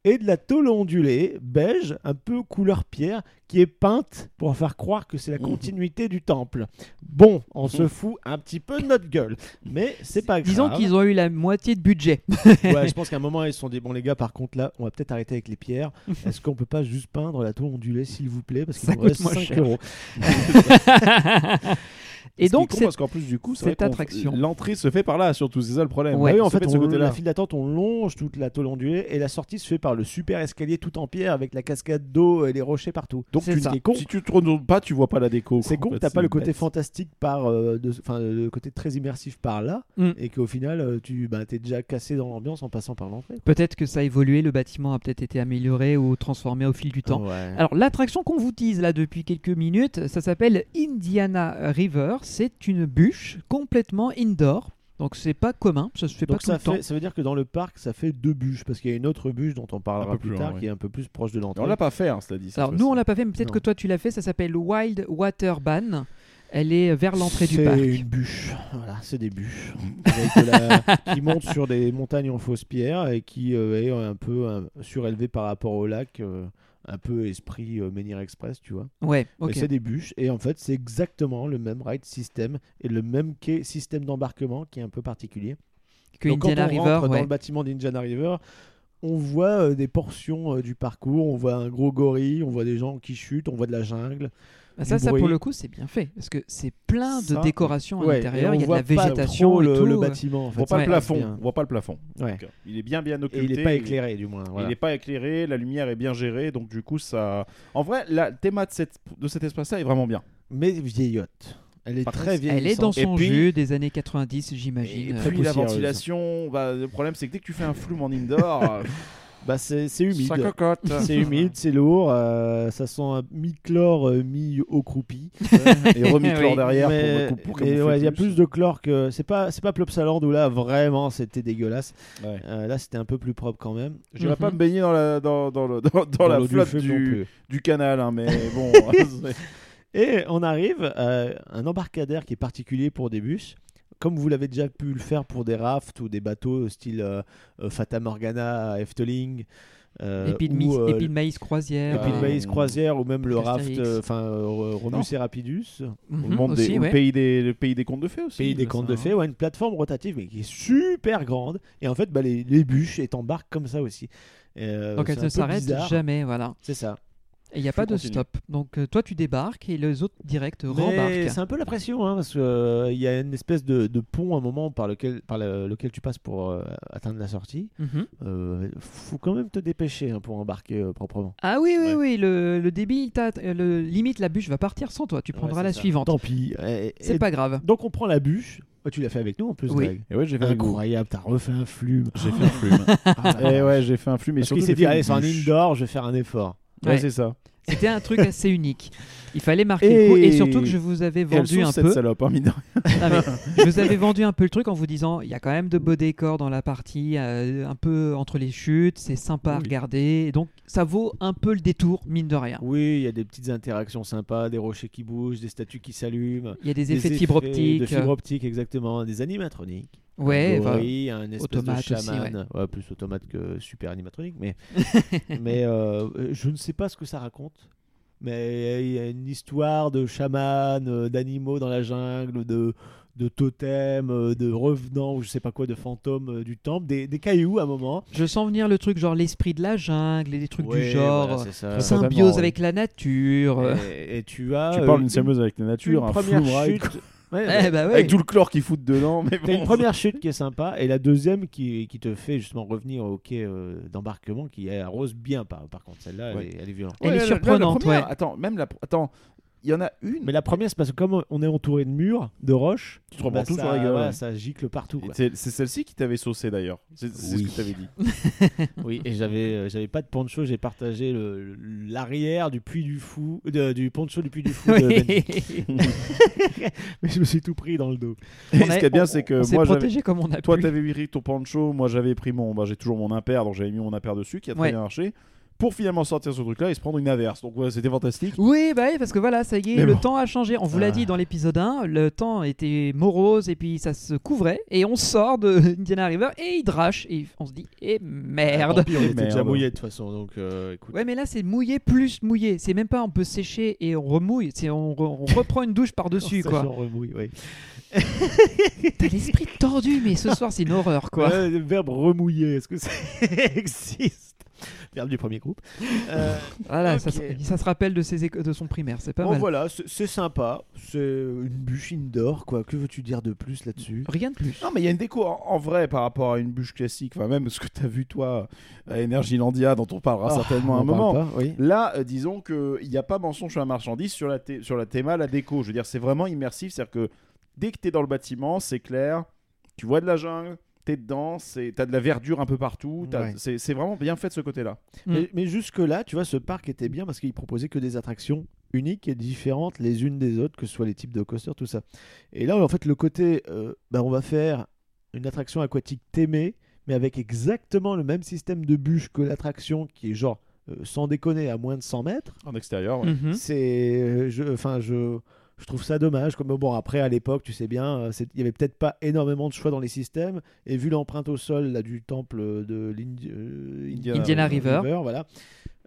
et de la tôle ondulée beige, un peu couleur pierre, qui est peinte pour faire croire que c'est la continuité du temple. Bon, on se fout un petit peu de notre gueule, mais c'est pas grave. Disons qu'ils ont eu la moitié de budget. Ouais, je pense qu'à un moment, ils se sont dit bon, les gars, par contre, là, on va peut-être arrêter avec les pierres. Est-ce qu'on peut pas juste peindre la tôle ondulée, s'il vous plaît Parce qu'il Ça nous reste coûte moins 5 cher. euros. Et donc, c'est parce qu'en plus du coup, cette attraction. l'entrée se fait par là, surtout c'est ça le problème. Ouais. Ah oui, en fait, de ce on- côté-là. la file d'attente, on longe toute la tôle ondulée et la sortie se fait par le super escalier tout en pierre avec la cascade d'eau et les rochers partout. Donc C'est tu ça. ne- si tu te retournes pas, tu vois pas la déco. C'est con t'as pas le côté bête. fantastique par, euh, de- enfin le côté très immersif par là Mm. et qu'au final euh, tu bah, t'es déjà cassé dans l'ambiance en passant par l'entrée. peut-être que ça a évolué, le bâtiment a peut-être été amélioré ou transformé au fil du temps. Ouais. Alors l'attraction qu'on vous tease là depuis quelques minutes, ça s'appelle Indiana River. C'est une bûche complètement indoor. Donc c'est pas commun, ça se fait Donc pas tout ça, le temps. ça veut dire que dans le parc ça fait deux bûches parce qu'il y a une autre bûche dont on parlera Un peu plus, plus tard ouais. qui est un peu plus proche de l'entrée. On l'a pas fait, hein, cela dit. Alors nous on l'a pas fait, mais peut-être que toi tu l'as fait. Ça s'appelle Wild Water Ban. Elle est vers l'entrée du C'est parc. une bûche, voilà, c'est des bûches la- qui montent sur des montagnes en fausse pierre et qui euh, est un peu euh, surélevé par rapport au lac, euh, un peu esprit euh, Menhir Express, tu vois. Ouais, ok. c'est des bûches et en fait c'est exactement le même ride system et le même quai système d'embarquement qui est un peu particulier. Que Donc, quand Indiana on River, rentre dans ouais. le bâtiment d'Indiana River, on voit euh, des portions euh, du parcours, on voit un gros gorille, on voit des gens qui chutent, on voit de la jungle. Bah, ça, ça pour le coup, c'est bien fait parce que c'est plein de décorations à Ouais, l'intérieur. et Il y a de la végétation trop et le, tout. le euh. bâtiment. En On voit pas ça le plafond. bien. On voit pas le plafond. Ouais. Donc, il est bien bien Et occulté. il n'est pas éclairé du moins. voilà. Il n'est pas éclairé, la lumière est bien gérée, donc du coup ça. En vrai, la théma de, cette, de cet espace-là est vraiment bien. Mais vieillotte. Elle est Par très vieille. Elle est dans Et son puis- jus des années 90, Et j'imagine. très puis la poussiéreuse. ventilation, bah, le problème c'est que dès que tu fais un flume en indoor, euh, Bah, c'est c'est humide. Ça cocotte. C'est humide, c'est lourd, euh, ça sent un mi-chlore, euh, mi-eau croupie. Et remis chlore Oui. derrière mais pour, pour, pour mais camoufler ouais, il y a plus de chlore que. C'est pas, c'est pas Plopsaland où là vraiment c'était dégueulasse. Ouais. Euh, là c'était un peu plus propre quand même. J'irai Mhm. pas me baigner dans la, dans, dans, le- dans, dans la du flotte du, canal, hein, mais bon. Et on arrive à un embarcadère qui est particulier pour des bus. Comme vous l'avez déjà pu le faire pour des rafts ou des bateaux style euh, euh, Fata Morgana Efteling. euh, Épi de, ou, euh, maïs croisière. Épi de euh, maïs croisière ou même le raft, euh, enfin euh, Romus et Rapidus. Au monde des, aussi, au ouais. pays des, le pays des contes de fées aussi. Pays des contes de fées, ouais, une plateforme rotative mais qui est super grande. Et en fait, bah, les, les bûches elles t'embarquent comme ça aussi. Euh, Donc elle ne s'arrête jamais, voilà. C'est ça. Et il n'y a Je pas de continue. stop. Donc euh, toi tu débarques et les autres direct Mais rembarquent. c'est un peu la pression, hein, parce qu'il y a une espèce de, de pont à un moment par lequel, par le- lequel tu passes pour euh, atteindre la sortie. Mhm. Euh, faut quand même te dépêcher hein, pour embarquer euh, proprement. Ah oui, oui, Ouais. oui, le, le débit, il euh, le, limite la bûche va partir sans toi, tu prendras Ouais, la ça. suivante. Tant pis. C'est pas grave. Donc on prend la bûche. Oh, tu l'as fait avec nous en plus, Oui. Greg. Et ouais, j'ai fait. Incroyable, t'as refait un flume. J'ai fait un flume. Et ouais, j'ai fait un flume. Et Parce surtout, qu'il s'est dit, allez, une c'est un indoor, je vais faire un effort. Ouais, Ouais. c'est ça. C'était un truc assez unique. Il fallait marquer le coup et Et- surtout que je vous avais Et vendu un cette peu. salope, hein, mine de rien. Non, je vous avais vendu un peu le truc en vous disant il y a quand même de beaux décors dans la partie, euh, un peu entre les chutes, c'est sympa à Oui. regarder. Et donc ça vaut un peu le détour, mine de rien. Oui, il y a des petites interactions sympas, des rochers qui bougent, des statues qui s'allument. Il y a des effets de fibre optique. De fibre optique, exactement. Des animatroniques. Ouais, gorille, un espèce automate de aussi, chaman. ouais. plus automate que super animatronique. Mais, mais euh, je ne sais pas ce que ça raconte. Mais il y a une histoire de chaman, euh, d'animaux dans la jungle, de, de totems, euh, de revenants, ou je sais pas quoi, de fantômes euh, du temple, des, des cailloux à un moment. Je sens venir le truc genre l'esprit de la jungle et des trucs Ouais, du genre. voilà, ça. Symbiose ouais. avec la nature. Et, et tu as. Tu euh, parles d'une une- sérieuse avec la nature, une un première ride, chute. Ouais, Eh bah ouais. Avec tout le chlore qu'ils foutent dedans. Mais bon, une première chute qui est sympa et la deuxième qui, qui te fait justement revenir au quai euh, d'embarquement qui arrose bien par, par contre celle-là Ouais. elle, est, elle est violente. Elle est surprenante. Attends, même la. Attends, il y en a une. Mais la première c'est parce que comme on est entouré de murs, de roches, Tu te tout ça, sur la gueule, voilà, ouais. ça gicle partout. quoi. C'est celle-ci qui t'avait saucé d'ailleurs. C'est Oui. ce que t'avais dit. oui, et j'avais euh, j'avais pas de poncho, j'ai partagé l'arrière du puits du fou, de- du poncho du puits du fou. de Oui. Benji. Mais je me suis tout pris dans le dos. Et On ce qui est bien, c'est que on moi, j'avais- protégé comme on a toi, t'avais pris ton pancho, moi, j'avais pris mon. Bah, j'ai toujours mon impair, donc j'avais mis mon impair dessus, qui a très Ouais. bien marché. Pour finalement sortir ce truc-là et se prendre une averse. Donc, ouais, c'était fantastique. Oui, bah oui, parce que voilà, ça y est, Mais le bon. temps a changé. On vous Ah. l'a dit dans l'épisode 1, le temps était morose et puis ça se couvrait. Et on sort de Indiana River et il drache. Et on se dit, eh merde. pis, on était déjà mouillé de toute façon, donc euh, écoute. Ouais, mais là c'est mouillé plus mouillé. C'est même pas on peut sécher et on remouille. C'est on, re- on reprend une douche par-dessus Ça, quoi. j'en remouille, ouais. T'as l'esprit tordu, mais ce soir c'est une horreur quoi. Le verbe remouiller, est-ce que ça existe? Du premier groupe. Euh, Voilà, ça, se- ça se rappelle de, ses de son primaire, c'est pas bon, mal. voilà, c'est sympa. C'est une bûche indoor, quoi. Que veux-tu dire de plus là-dessus? Rien de plus. Non, mais il y a une déco en, en vrai par rapport à une bûche classique. Enfin, même ce que t'as vu, toi, à Energylandia, dont on parlera Ah, certainement à un moment. pas, oui. Là, euh, disons qu'il n'y a pas mensonge sur la marchandise, sur la, thé- sur la théma, la déco. Je veux dire, c'est vraiment immersif. C'est-à-dire que dès que tu es dans le bâtiment, c'est clair, tu vois de la jungle, tu es dedans, tu as de la verdure un peu partout. t'as- Ouais. C'est c'est vraiment bien fait de ce côté-là. Mm. Mais, mais jusque-là, tu vois, ce parc était bien parce qu'il proposait que des attractions uniques et différentes les unes des autres, que ce soit les types de coasters, tout ça. Et là, en fait, le côté, euh, bah, on va faire une attraction aquatique Témé, mais avec exactement le même système de bûche que l'attraction qui est genre, euh, sans déconner, à moins de 100 mètres. En extérieur, ouais. Mhm. C'est, euh, je, enfin, je, je trouve ça dommage. Comme bon, après à l'époque, tu sais bien, euh, il y avait peut-être pas énormément de choix dans les systèmes, et vu l'empreinte au sol là du temple de l'Indi- euh, Indiana Indiana River. voilà.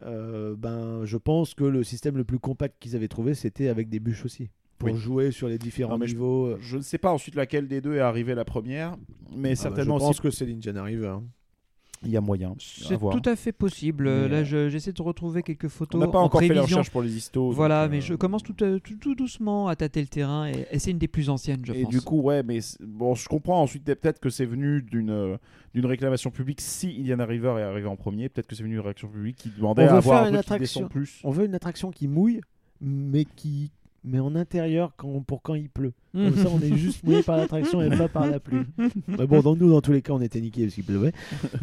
euh, ben, je pense que le système le plus compact qu'ils avaient trouvé, c'était avec des bûches aussi, pour Oui. jouer sur les différents Non, mais je- niveaux. euh. Je ne sais pas ensuite laquelle des deux est arrivée la première, mais Ah bah, certainement je pense aussi que c'est l'Indiana River. hein. Il y a moyen. C'est tout à fait possible. Mais, Là, euh, je- j'essaie de retrouver quelques On photos. n'a pas en encore fait la recherche pour les histos. Voilà, mais euh, je commence tout, euh, tout, tout doucement à tâter le terrain et, et c'est une des plus anciennes, je et pense. du coup, ouais, mais bon, je comprends ensuite peut-être que c'est venu d'une d'une réclamation publique. Si Indiana River est arrivé en premier, peut-être que c'est venu d'une réaction publique qui demandait On à veut avoir faire un une truc qui attraction. descend plus. On veut une attraction qui mouille, mais qui mais en intérieur quand, pour quand il pleut. Comme ça, on est juste mouillé par l'attraction et pas par la pluie. Mais bon, dans nous, dans tous les cas, on était niqués parce qu'il pleuvait.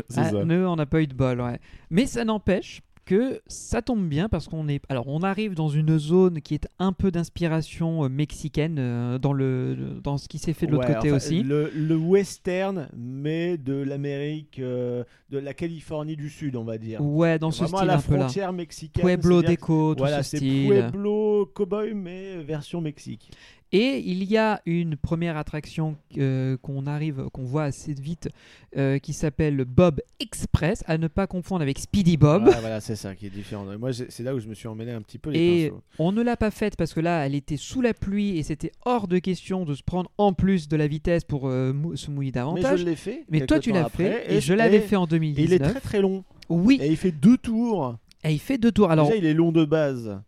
C'est Ah, ça. nous, on n'a pas eu de bol, ouais. Mais ça n'empêche que ça tombe bien parce qu'on est. Alors, on arrive dans une zone qui est un peu d'inspiration euh, mexicaine euh, dans le dans ce qui s'est fait de l'autre Ouais, côté enfin, aussi. Le, le western, mais de l'Amérique, euh, de la Californie du Sud, on va dire. Ouais, dans ce Vraiment à style la un peu là. frontière mexicaine. Pueblo déco, tout Voilà, ce c'est style. Pueblo Cowboy, mais version Mexique. Et il y a une première attraction euh, qu'on arrive, qu'on voit assez vite, euh, qui s'appelle Bob Express, à ne pas confondre avec Speedy Bob. Ouais, voilà, c'est ça qui est différent. Moi, c'est là où je me suis emmêlé un petit peu les Et pinceaux. on ne l'a pas faite parce que là, elle était sous la pluie et c'était hors de question de se prendre en plus de la vitesse pour euh, mou- se mouiller Mais davantage. je l'ai fait. Mais toi, tu l'as fait et, je l'avais fait en et 2019. il est très très long. Oui, Et il fait deux tours. et il fait deux tours. Alors, Déjà, il est long de base.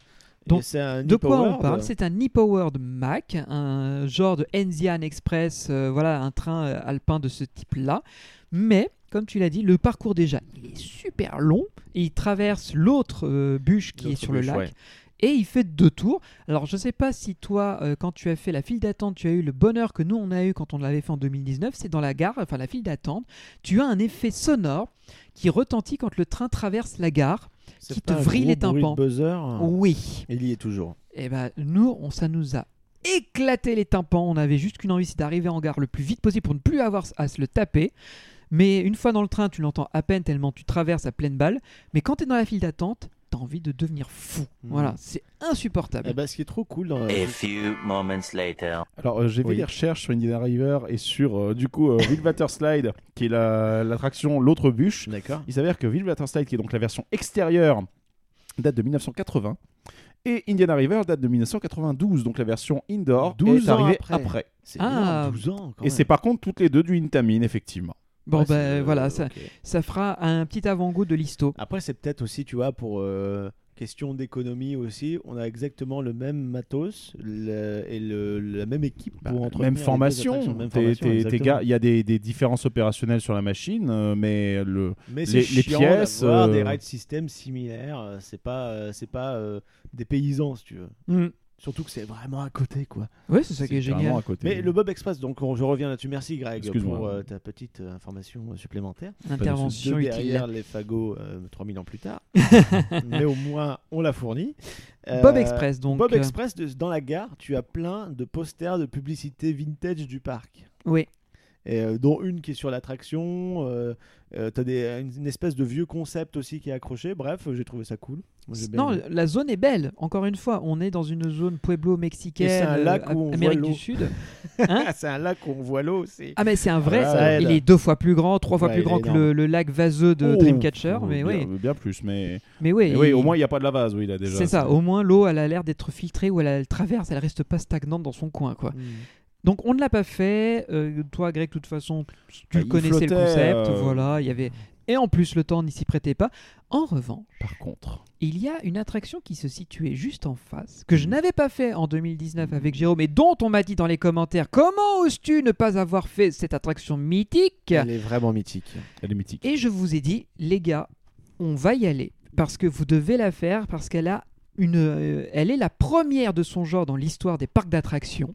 Donc, un de quoi on parle? C'est un e-powered Mac, un genre de Enzian Express, euh, voilà, un train euh, alpin de ce type-là. Mais, comme tu l'as dit, le parcours déjà, il est super long et il traverse l'autre euh, bûche qui est sur le lac. ouais. Et il fait deux tours. Alors, je ne sais pas si toi, euh, quand tu as fait la file d'attente, tu as eu le bonheur que nous, on a eu quand on l'avait fait en 2019. C'est dans la gare, enfin la file d'attente. Tu as un effet sonore qui retentit quand le train traverse la gare. Qui te vrille les tympans. buzzer. Oui. Il y est toujours. Et ben nous, on, ça nous a éclaté les tympans. On avait juste qu'une envie, c'est d'arriver en gare le plus vite possible pour ne plus avoir à se le taper. Mais une fois dans le train, tu l'entends à peine tellement tu traverses à pleine balle. Mais quand tu es dans la file d'attente, t'as envie de devenir fou. Voilà, c'est insupportable. Eh ben, ce qui est trop cool dans A few moments later. Alors, euh, j'ai Oui. les recherches sur Indiana River et sur, euh, du coup, euh, Wildwater Slide, qui est la- l'attraction L'autre bûche. D'accord. Il s'avère que Wildwater Slide, qui est donc la version extérieure, date de 1980. Et Indiana River date de 1992, donc la version indoor 12 est ans arrivée après. après. C'est Ah. énorme, 12 ans. quand Et c'est par contre toutes les deux du Intamin, effectivement. Bon, Ouais, ben voilà, ça, fera un petit avant-goût de l'histo. Après, c'est peut-être aussi, tu vois, pour euh, question d'économie aussi, on a exactement le même matos le- et le- la même équipe pour entretenir Bah, même formation. même Il y a des, des différences opérationnelles sur la machine, euh, mais le, Mais les- c'est les pièces, euh, des ride systems similaires. euh, C'est pas, euh, c'est pas euh, des paysans, si tu veux. Mm. Surtout que c'est vraiment à côté, quoi. Ouais, c'est ça qui est génial. à côté. Mais le Bob Express, donc on- je reviens là-dessus. Merci Greg Excuse-moi. pour euh, ta petite euh, information euh, supplémentaire. Intervention De utile. derrière les fagots euh, 3000 ans plus tard. Mais au moins, on l'a fourni. Euh, Bob Express, donc. Bob euh, Express, de- dans la gare, tu as plein de posters de publicité vintage du parc. Oui. Et, euh, dont une qui est sur l'attraction. Euh, euh, t'as des, une, une espèce de vieux concept aussi qui est accroché. Bref, j'ai trouvé ça cool. Moi, Non, aimé. la zone est belle. Encore une fois, on est dans une zone pueblo mexicaine, c'est un lac euh, où on Amérique voit du. Sud. Hein c'est un lac où on voit l'eau. Ah mais c'est un vrai, Ah, ça il est deux fois plus grand, trois fois Ouais, plus grand que le, le lac vaseux de Oh, Dreamcatcher, oh, mais bien, oui, bien plus, mais, mais oui, mais oui, il- au moins il n'y a pas de lavase, oui, là déjà. c'est ça. Au moins l'eau, elle a l'air d'être filtrée ou elle, elle traverse, elle reste pas stagnante dans son coin, quoi. Mm. Donc on ne l'a pas fait. Euh, toi, Greg, de toute façon, tu Bah, connaissais le concept, euh, voilà. Il y avait et en plus le temps n'y s'y prêtait pas. En revanche, Par contre, il y a une attraction qui se situait juste en face, que je n'avais pas fait en 2019 avec Jérôme, et dont on m'a dit dans les commentaires comment oses-tu ne pas avoir fait cette attraction mythique? Elle est vraiment mythique. elle est mythique. Et je vous ai dit, les gars, on va y aller parce que vous devez la faire parce qu'elle a une, euh, elle est la première de son genre dans l'histoire des parcs d'attractions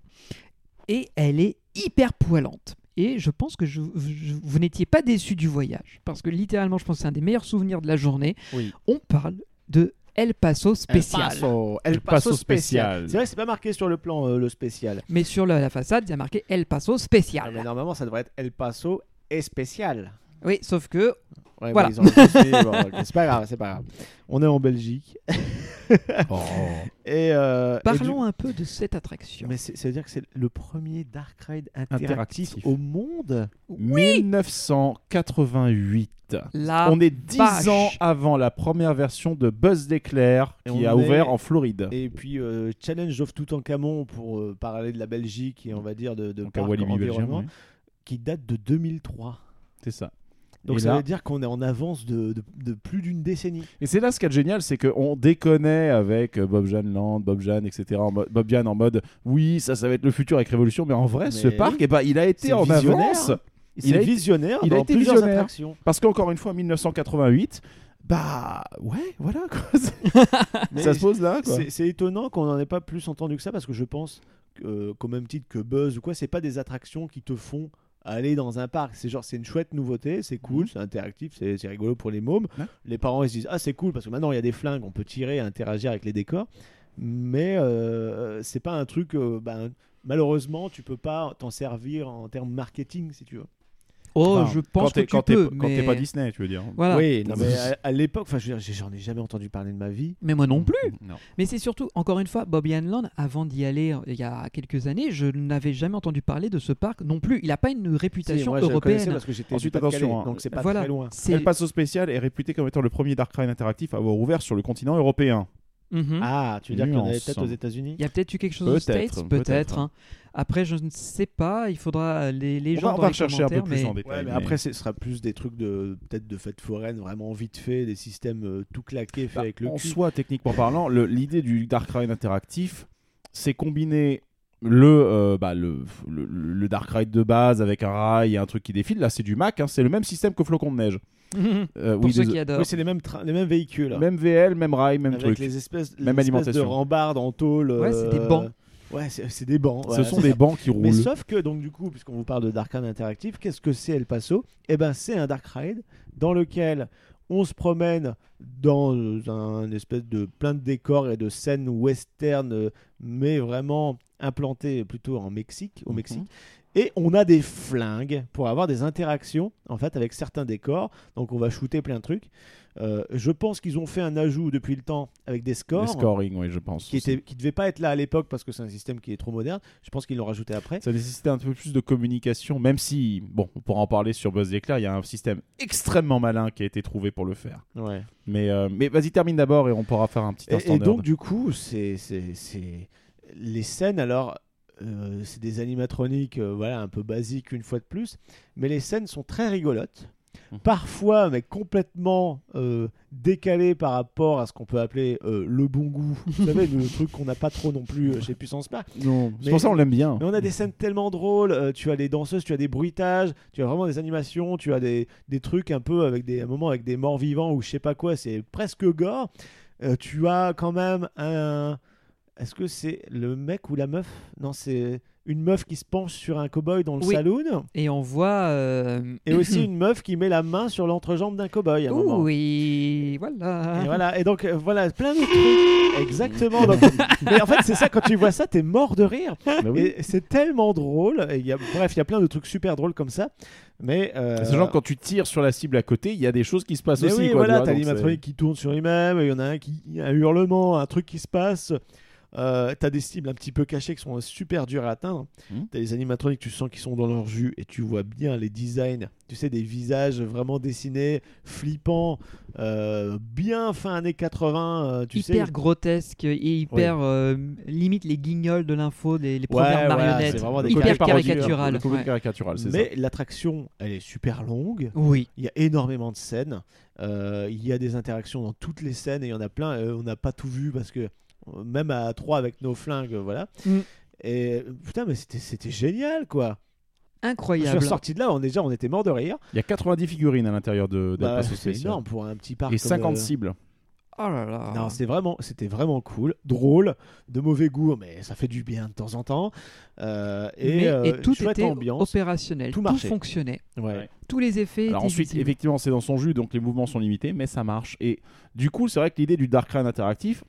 et elle est hyper poilante. Et je pense que je- je- vous n'étiez pas déçus du voyage parce que littéralement, je pense que c'est un des meilleurs souvenirs de la journée. Oui. On parle de El Paso spécial. El Paso, El Paso spécial. C'est vrai, c'est pas marqué sur le plan euh, le spécial. Mais sur la, la façade, il y a marqué El Paso Ah, spécial. mais normalement, ça devrait être El Paso et spécial. Oui, sauf que Ouais, Voilà. bah, bon, c'est pas grave, c'est pas grave. On est en Belgique. Oh. Et, euh, et parlons un peu de cette attraction. Mais c'est- ça veut dire que c'est le premier dark ride interactif, Interactif. au monde? 1988. La On est 10 vache. ans avant la première version de Buzz l'éclair Et qui on a est- ouvert en Floride. Et puis euh, Challenge of Toutankhamon pour euh, parler de la Belgique et on va dire de, de parc Belgium, qui date de 2003. c'est ça. Donc Et ça là- veut dire qu'on est en avance de, de- de plus d'une décennie. Et c'est là ce qui est génial, c'est qu'on déconnait avec euh, Bob Land, Bob Jeanne, etc. En mode, Bob Jeanne en mode oui, ça, ça va être le futur avec Révolution, mais en vrai, ce parc, eh ben, il a été en avance. Il été- visionnaire il a été plusieurs visionnaire. attractions. Parce qu'encore une fois, 1988, Bah ouais, voilà quoi. Ça se pose là. C'est étonnant qu'on n'en ait pas plus entendu que ça parce que je pense qu'au même titre que Buzz ou quoi, c'est pas des attractions qui te font aller dans un parc. C'est genre, c'est une chouette nouveauté, c'est cool, c'est interactif, c'est c'est rigolo pour les mômes. Ouais. Les parents ils se disent ah c'est cool parce que maintenant il y a des flingues, on peut tirer, interagir avec les décors. Mais euh, c'est pas un truc. euh, ben, malheureusement, tu peux pas t'en servir en termes marketing si tu veux. Oh, Enfin, je quand pense que tu quand peux, Quand t'es mais pas Disney, tu veux dire. voilà. Oui, non, mais à, à l'époque, enfin, je veux dire, j'ai- j'en ai jamais entendu parler de ma vie. Mais moi non plus. Non. Mais c'est surtout, encore une fois, Bobby Land, avant d'y aller euh, il y a quelques années, je n'avais jamais entendu parler de ce parc non plus. Il n'a pas une Si, réputation moi, européenne. parce que j'étais Ensuite, attention, hein. donc c'est pas Voilà. très loin. C'est- El Paso Spécial est réputé comme étant le premier Dark Ride interactif à avoir ouvert sur le continent européen. Mhm. Ah, tu veux dire qu'il y en avait peut-être aux États-Unis Il y a peut-être eu quelque chose aux States, peut-être. peut-être. hein. Après, je ne sais pas. Il faudra les, les On gens va, on dans va les rechercher un peu plus mais- en détail. Ouais, mais mais- après, ce sera plus des trucs de peut-être de fête foraine, vraiment vite fait, des systèmes euh, tout claqués faits Bah, avec le en cul. soi, techniquement parlant, le- l'idée du Dark Ride interactif, c'est combiner le, euh, bah, le, le, le Dark Ride de base avec un rail et un truc qui défile. Là, c'est du Mac, hein, c'est le même système que Flocon de neige. Euh, Pour oui, ceux des- qui adorent. Oui, c'est les mêmes, trains- les mêmes véhicules. même VL, même rail, même avec truc. les espèces, les Même espèces de alimentation. rambardes en tôle. Ouais, c'est des euh, bancs. Ouais, c'est des bancs. Ce sont des ça. bancs qui Mais roulent. sauf que, donc, du coup, puisqu'on vous parle de Dark Ride interactif, qu'est-ce que c'est El Paso? Eh ben, c'est un Dark Ride dans lequel on se promène dans euh, un espèce de plein de décors et de scènes western, mais vraiment implantées plutôt en Mexique, au Mhm. Mexique. Et on a des flingues pour avoir des interactions en fait avec certains décors. Donc on va shooter plein de trucs. Euh, je pense qu'ils ont fait un ajout depuis le temps avec des scores. Le scoring, oui, je pense. Qui, était, qui devait pas être là à l'époque parce que c'est un système qui est trop moderne. Je pense qu'ils l'ont rajouté après. Ça nécessitait un peu plus de communication, même si, bon, on pourra en parler sur Buzz l'éclair, il y a un système extrêmement malin qui a été trouvé pour le faire. Ouais. Mais, euh, mais vas-y, termine d'abord et on pourra faire un petit instant Et, et donc du coup, c'est c'est- c'est- les scènes. Alors, euh, c'est des animatroniques, euh, voilà, un peu basiques une fois de plus, mais les scènes sont très rigolotes. Mhm. Parfois, mais complètement euh, décalées par rapport à ce qu'on peut appeler le bon goût. Vous savez, le truc qu'on n'a pas trop non plus chez Puissance Park. Non, c'est Mais- pour ça on l'aime bien. Mais on a des scènes tellement drôles. tu as des danseuses, tu as des bruitages, tu as vraiment des animations, tu as des, des trucs un peu avec des un moment avec des morts vivants ou je sais pas quoi. C'est presque gore. Tu as quand même un. Est-ce que c'est le mec ou la meuf? Non, c'est une meuf qui se penche sur un cow-boy dans le Oui. saloon. Et on voit. euh, Et aussi une meuf qui met la main sur l'entrejambe d'un cow-boy à un moment. Oui, voilà. Et voilà, et donc euh, voilà, plein de trucs. Exactement. donc- mais en fait, c'est ça, quand tu vois ça, t'es mort de rire. Oui. Et c'est tellement drôle. Et y a, bref, il y a plein de trucs super drôles comme ça. Mais. euh, C'est genre quand tu tires sur la cible à côté, il y a des choses qui se passent mais aussi. oui, quoi, voilà, t'as l'animatronique qui tourne sur lui-même, il y en a un qui. un hurlement, un truc qui se passe. Euh, t'as des cibles un petit peu cachées qui sont super dures à atteindre. Mhm. T'as les animatroniques, tu sens qu'ils sont dans leur jus et tu vois bien les designs. Tu sais, des visages vraiment dessinés, flippants, euh, bien fin années 80. euh, tu hyper sais. grotesque et hyper euh, limite les guignols de l'info, les, les Ouais, premières voilà, marionnettes, c'est vraiment des hyper parodie, caricatural. Ouais. Mais l'attraction, elle est super longue. Oui, Il y a énormément de scènes. Euh, il y a des interactions dans toutes les scènes et il y en a plein. Euh, on n'a pas tout vu parce que même à 3 avec nos flingues, euh, voilà. Mm. Et euh, putain, mais c'était génial quoi. Je suis incroyable. ressorti de là, on, déjà, on était mort de rire. Il y a 90 figurines à l'intérieur de, d'El Bah, c'est énorme pour un petit parc. Et comme, 50 euh, cibles. Oh là là. Non, c'était vraiment, c'était vraiment cool, drôle, de mauvais goût, mais ça fait du bien de temps en temps. Euh, et, Mais- euh, et tout était ambiance. opérationnel, tout tout, fonctionnait, Ouais. tous les effets Alors étaient ensuite, visibles. effectivement, c'est dans son jus, donc les mouvements sont limités, mais ça marche. Et du coup, c'est vrai que l'idée du Dark Ride interactif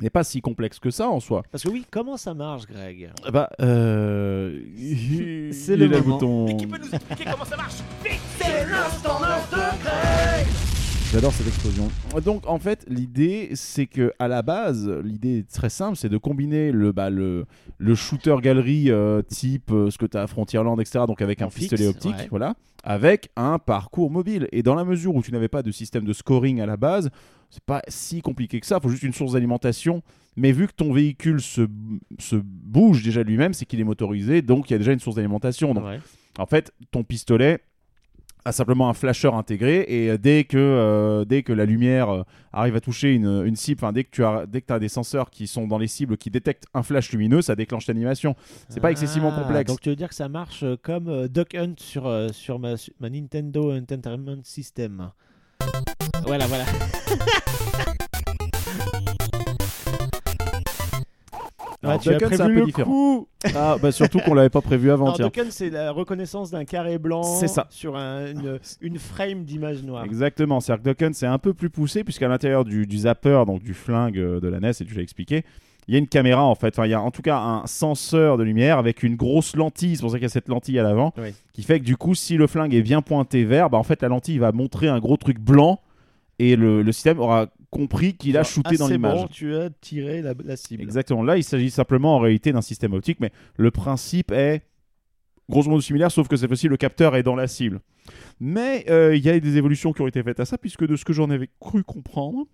n'est pas si complexe que ça en soi. Parce que oui, comment ça marche, Greg Bah, euh... C'est le bouton. Qui peut nous expliquer comment ça marche Vite C'est l'instant nerd de Greg J'adore cette explosion. Donc en fait, l'idée, c'est que à la base, l'idée est très simple, c'est de combiner le, bah, le, le shooter galerie euh, type euh, ce que tu as à Frontierland, etc. Donc avec En un fixe, pistolet optique, ouais. voilà, avec un parcours mobile. Et dans la mesure où tu n'avais pas de système de scoring à la base, c'est pas si compliqué que ça. Il faut juste une source d'alimentation. Mais vu que ton véhicule se, se bouge déjà lui-même, c'est qu'il est motorisé, donc il y a déjà une source d'alimentation. Donc Ouais. en fait, ton pistolet a simplement un flasher intégré et euh, dès que, euh, dès que la lumière euh, arrive à toucher une, une cible, dès que tu as, dès que as des senseurs qui sont dans les cibles qui détectent un flash lumineux, ça déclenche l'animation. C'est pas excessivement Ah, complexe. Donc tu veux dire que ça marche comme Duck Hunt sur, sur ma, ma Nintendo Entertainment System. Voilà, voilà. Alors, Ah, tu as prévu un peu le différent. coup. Ah, bah surtout qu'on l'avait pas prévu avant, Alors, c'est la reconnaissance d'un carré blanc C'est ça. sur un- une, une frame d'image noire. Exactement, c'est-à-dire que Ducken c'est un peu plus poussé puisqu'à l'intérieur du, du zapper, donc du flingue euh, de la NES, et tu l'as expliqué, il y a une caméra en fait, enfin il y a en tout cas un senseur de lumière avec une grosse lentille, c'est pour ça qu'il y a cette lentille à l'avant, Oui. qui fait que du coup si le flingue est bien pointé vert, bah en fait la lentille va montrer un gros truc blanc et le, le système aura compris qu'il a shooté dans l'image. bon, tu as tiré la, la cible. Exactement, là il s'agit simplement en réalité d'un système optique, mais le principe est grosso modo similaire, sauf que cette fois-ci le capteur est dans la cible. Mais euh, il y a des évolutions qui ont été faites à ça, puisque de ce que j'en avais cru comprendre,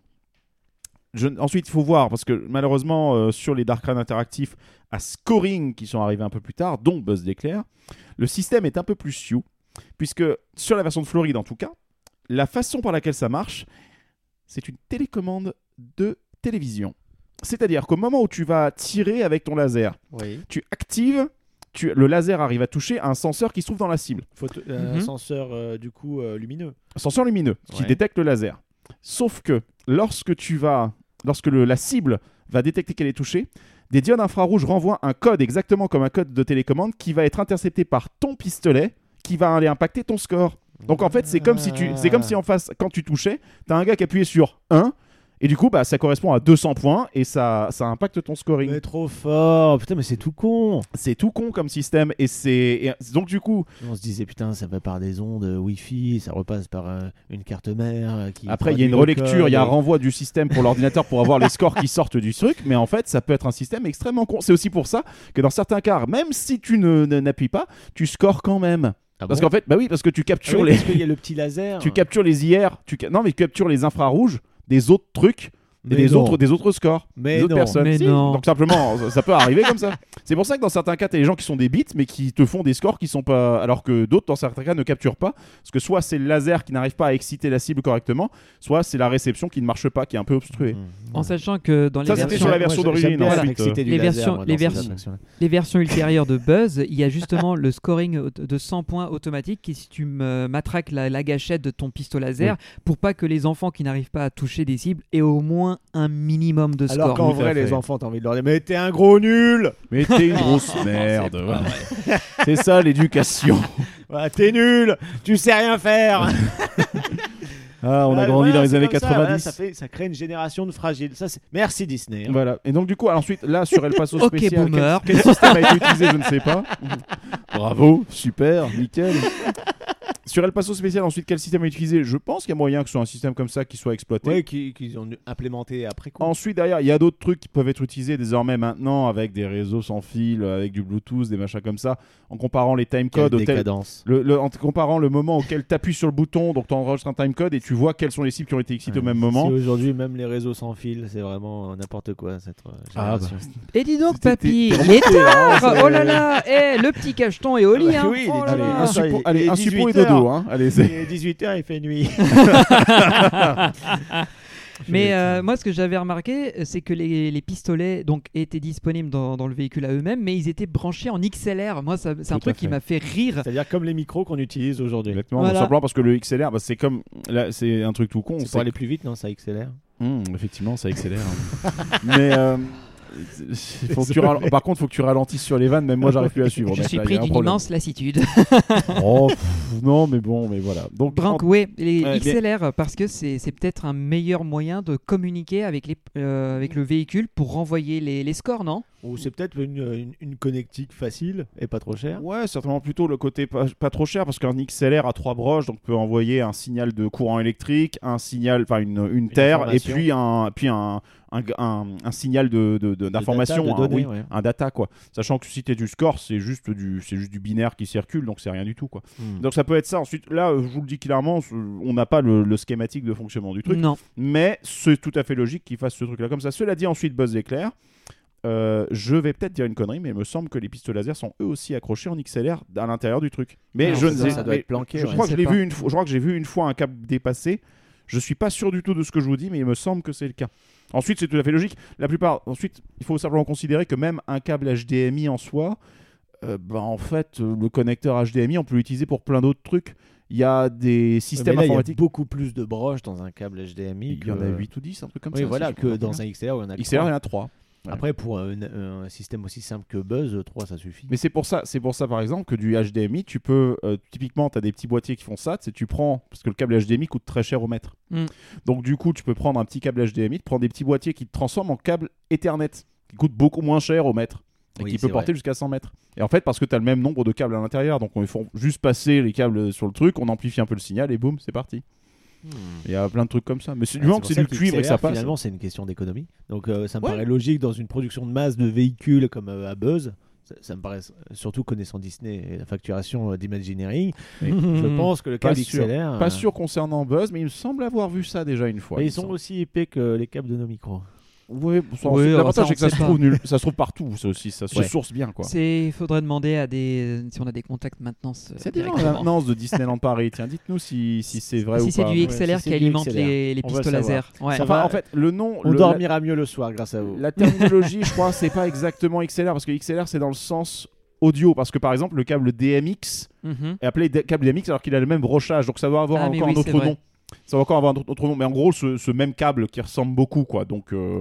je- ensuite il faut voir, parce que malheureusement euh, sur les Dark Run interactifs à scoring qui sont arrivés un peu plus tard, dont Buzz d'éclair, le système est un peu plus sioux, puisque sur la version de Floride en tout cas, la façon par laquelle ça marche, c'est une télécommande de télévision. C'est-à-dire qu'au moment où tu vas tirer avec ton laser, Oui. tu actives, tu, le laser arrive à toucher un senseur qui se trouve dans la cible. Photo, un Mhm. senseur euh, du coup euh, lumineux. Un senseur lumineux qui Ouais. détecte le laser. Sauf que lorsque tu vas, lorsque le- la cible va détecter qu'elle est touchée, des diodes infrarouges renvoient un code exactement comme un code de télécommande qui va être intercepté par ton pistolet qui va aller impacter ton score. Donc en fait, c'est comme si tu c'est comme si en face quand tu touchais, tu as un gars qui appuyait sur 1 et du coup bah ça correspond à 200 points et ça ça impacte ton scoring. Mais trop fort. Putain, mais c'est tout con. C'est tout con comme système et c'est donc du coup On se disait putain, ça va par des ondes euh, Wi-Fi, ça repasse par euh, une carte mère. euh, Qui Après, il y a une relecture, il y a un renvoi du système pour l'ordinateur pour avoir les scores qui sortent du truc, mais en fait, ça peut être un système extrêmement con. C'est aussi pour ça que dans certains cas, même si tu ne- n'appuies pas, tu scores quand même. Ah Parce bon qu'en fait, bah oui, parce que tu Ah captures oui, les, parce qu'il y a le petit laser. tu captures les IR, tu non mais tu captures les infrarouges des autres trucs et des non. autres des autres scores Mais des autres non. personnes. Mais Si, non. Donc simplement, ça, ça peut arriver comme ça. C'est pour ça que dans certains cas, tu as des gens qui sont des bits, mais qui te font des scores qui sont pas. Alors que d'autres, dans certains cas, ne capturent pas. Parce que soit c'est le laser qui n'arrive pas à exciter la cible correctement, soit c'est la réception qui ne marche pas, qui est un peu obstruée. Mmh. En sachant que dans les Ça, c'était versions, sur la version d'origine, ensuite, l'excité du les laser, versions- moi, les les versions ultérieures de Buzz, il y a justement le scoring de 100 points automatique qui, si tu matraques la, la gâchette de ton pistolet laser, pour pas que les enfants qui n'arrivent pas à toucher des cibles aient au moins un minimum de Alors score. qu'en Tout à vrai, les enfants, t'as envie de leur dire Mais t'es un gros nul Mais t'es une grosse merde. C'est ça l'éducation. T'es nul Tu sais rien faire Ah, on a grandi voilà, dans les années comme ça, 90. voilà, ça, fait, ça crée une génération de fragiles. Ça, c'est- Merci Disney. hein. Voilà. Et donc du coup, alors ensuite, là sur El Paso Ok, spécial, quel système a été utilisé, je ne sais pas. Bravo, super, nickel. Sur El Paso spécial, ensuite, quel système été utilisé Je pense qu'il y a moyen que ce soit un système comme ça qui soit exploité. Qui- qu'ils ont implémenté après coup. Ensuite, derrière, il y a d'autres trucs qui peuvent être utilisés désormais maintenant avec des réseaux sans fil, avec du Bluetooth, des machins comme ça, en comparant les timecodes le, le- en comparant le moment auquel tu appuies sur le bouton, donc tu enregistres un timecode et tu vois quelles sont les cibles qui ont été excitées au même moment. Si aujourd'hui, même les réseaux sans fil, c'est vraiment n'importe quoi cette euh, Ah, génération. Et dis donc, papy, il est tard Oh là là Eh, le petit cacheton est au lit, Ah bah hein. oui, il est Oh là là. allez, est un suppo et 18 dodo, hein. Allez, c'est- Il est 18h, il fait nuit. Mais euh, moi, ce que j'avais remarqué, euh, c'est que les, les pistolets donc étaient disponibles dans, dans le véhicule à eux-mêmes, mais ils étaient branchés en XLR. Moi, c'est un truc qui m'a fait rire. C'est-à-dire comme les micros qu'on utilise aujourd'hui. Exactement, Voilà. tout simplement parce que le XLR, bah, c'est comme. Là, c'est un truc tout con. C'est pour aller plus vite, non Ça accélère. Hum, effectivement, ça accélère. hein. Mais. euh, faut que tu ral- Par contre, faut que tu ralentisses sur les vannes, même moi j'arrive plus à suivre. Je suis pris d'une immense lassitude. Oh, pff, non, mais bon, mais voilà. Donc, Brank, en- oui, les XLR, parce que c'est c'est peut-être un meilleur moyen de communiquer avec, les, euh, avec le véhicule pour renvoyer les, les scores, non? Ou c'est peut-être une, une, une connectique facile et pas trop chère. Ouais, certainement plutôt le côté pas, pas trop cher parce qu'un XLR a trois broches donc peut envoyer un signal de courant électrique, un signal, enfin une, une terre et puis un, puis un, un, un- un signal de, de- de- d'information, de un- données, oui, ouais. un data quoi. Sachant que si t'es du score, c'est juste du, c'est juste du binaire qui circule donc c'est rien du tout quoi. Hmm. Donc ça peut être ça. Ensuite, là, je vous le dis clairement, on n'a pas le, le schématique de fonctionnement du truc Non. mais c'est tout à fait logique qu'ils fassent ce truc là comme ça. Cela dit, ensuite Buzz éclair. Euh, je vais peut-être dire une connerie, mais il me semble que les pistolets laser sont eux aussi accrochés en XLR à l'intérieur du truc. Mais Non, je ne sais- ça doit mais être planqué, Je crois Je que je sais l'ai pas. vu une fois. Je crois que j'ai vu une fois un câble dépassé. Je suis pas sûr du tout de ce que je vous dis, mais il me semble que c'est le cas. Ensuite, c'est tout à fait logique. La plupart. Ensuite, il faut simplement considérer que même un câble HDMI en soi, euh, bah, en fait, euh, le connecteur HDMI, on peut l'utiliser pour plein d'autres trucs. Il y a des systèmes là, il y a informatiques. beaucoup plus de broches dans un câble HDMI. Il y en a que- 8 ou 10, un truc comme Oui, ça. voilà, si que dans un XLR, il y en a bien. que XLR, il y en a 3. Après, pour un, un système aussi simple que Buzz, 3 ça suffit. Mais c'est pour ça, c'est pour ça par exemple que du HDMI, tu peux euh, typiquement, tu as des petits boîtiers qui font ça, c'est tu prends parce que le câble HDMI coûte très cher au mètre. Mm. Donc du coup, tu peux prendre un petit câble HDMI, tu prends des petits boîtiers qui te transforment en câble Ethernet qui coûte beaucoup moins cher au mètre et Oui, qui peut porter jusqu'à 100 mètres. Et en fait, parce que tu as le même nombre de câbles à l'intérieur, donc ils font juste passer les câbles sur le truc, on amplifie un peu le signal et boum, c'est parti. Il y a plein de trucs comme ça. Mais c'est du Ah, moment que c'est du cuivre et ça passe. Finalement, c'est une question d'économie. Donc, euh, ça me Ouais. paraît logique dans une production de masse de véhicules comme euh, à Buzz. Ça, ça me paraît, surtout connaissant Disney et la facturation euh, d'Imagineering, je pense que le Pas câble sûr. XLR. Pas euh, sûr concernant Buzz, mais il me semble avoir vu ça déjà une fois. mais il ils sont semble. aussi épais que les câbles de nos micros. Oui, l'avantage c'est que ça se trouve nul- ça se trouve partout, ça aussi, ça se Ouais. source bien quoi. C'est, il faudrait demander à des, si on a des contacts maintenance. C'est des maintenance de Disneyland Paris. Tiens, dites-nous si, si c'est vrai si ou c'est pas. du Ouais, XLR si qui c'est du alimente XLR. les, les On veut pistolets savoir. laser. Ouais. Ça Enfin, va- en fait, le nom, On le- dormira mieux le soir grâce à vous. la, terminologie, je crois, c'est pas exactement XLR parce que XLR c'est dans le sens audio parce que par exemple le câble DMX Mhm. est appelé câble DMX alors qu'il a le même brochage donc ça doit avoir Ah, encore oui, un autre nom. Ça va encore avoir un autre nom, mais en gros ce, ce même câble qui ressemble beaucoup quoi. Donc euh,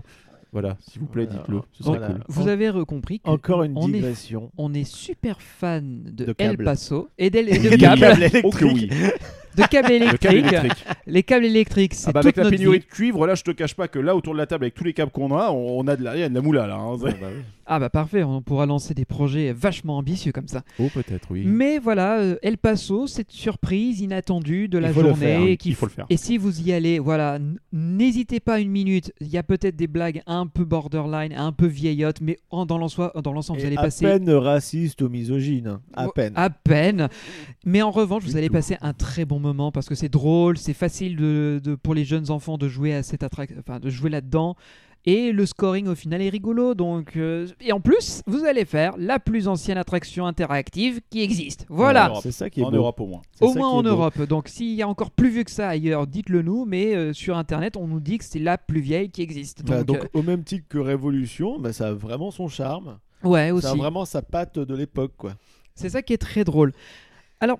voilà, s'il vous plaît, dites-le. Ce serait Voilà. cool. Vous avez recompris que Encore une on est, digression. on est super fan de, De El. Paso et, d'El- et Et de, câbles, câbles Oh que électriques. oui. De câbles Le électriques. câble électrique. Les câbles électriques, c'est Ah bah toute avec la notre pénurie vie. de cuivre, là je te cache pas que là autour de la table avec tous les câbles qu'on a, on, on a de la, il y a de la moula là. hein. Ah bah parfait, on pourra lancer des projets vachement ambitieux comme ça. Oh peut-être oui. Mais voilà, euh, El Paso, cette surprise inattendue de la Il faut le journée. faire, hein. qu'il Il faut le faire. Et si vous y allez, voilà, n- n'hésitez pas une minute. Il y a peut-être des blagues un peu borderline, un peu vieillottes, mais en- dans l'ensemble, dans l'ensemble, vous Et allez à passer peine raciste ou misogyne. hein. À peine. À peine. Mais en revanche, vous allez tout. passer un très bon moment parce que c'est drôle, c'est facile de, de- pour les jeunes enfants de jouer à cette attraction, enfin de jouer là-dedans. Et le scoring au final est rigolo. Donc, euh, et en plus, vous allez faire la plus ancienne attraction interactive qui existe. Voilà. C'est ça qui est En beau. Europe au moins. Au moins en beau. Europe. Donc s'il y a encore plus vieux que ça ailleurs, dites-le nous. Mais euh, sur Internet, on nous dit que c'est la plus vieille qui existe. Voilà, Donc, donc, au même titre que Révolution, bah, ça a vraiment son charme. euh, ouais, Ça a aussi. vraiment sa patte de l'époque, quoi. C'est ça qui est très drôle. Alors,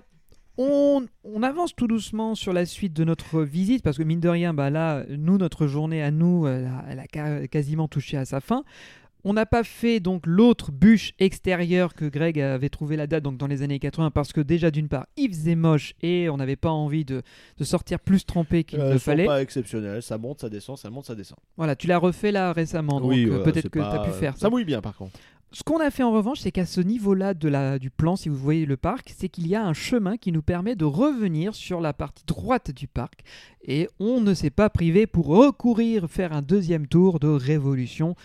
on, on avance tout doucement sur la suite de notre visite, parce que mine de rien, bah là, nous, notre journée à nous, elle a, elle a ca- quasiment touché à sa fin. On n'a pas fait donc l'autre bûche extérieure que Greg avait trouvé la date donc dans les années 80 parce que déjà d'une part il faisait moche et on n'avait pas envie de, de sortir plus trempé qu'il Euh, ne fallait. pas exceptionnelles. Ça monte, ça descend, ça monte, ça descend. Voilà, tu l'as refait là récemment donc euh, peut-être que tu as pu faire Ça mouille bien, par contre. Ce qu'on a fait en revanche, c'est qu'à ce niveau-là du plan, si vous voyez le parc, c'est qu'il y a un chemin qui nous permet de revenir sur la partie droite du parc. Et on ne s'est pas privé pour recourir faire un deuxième tour de révolution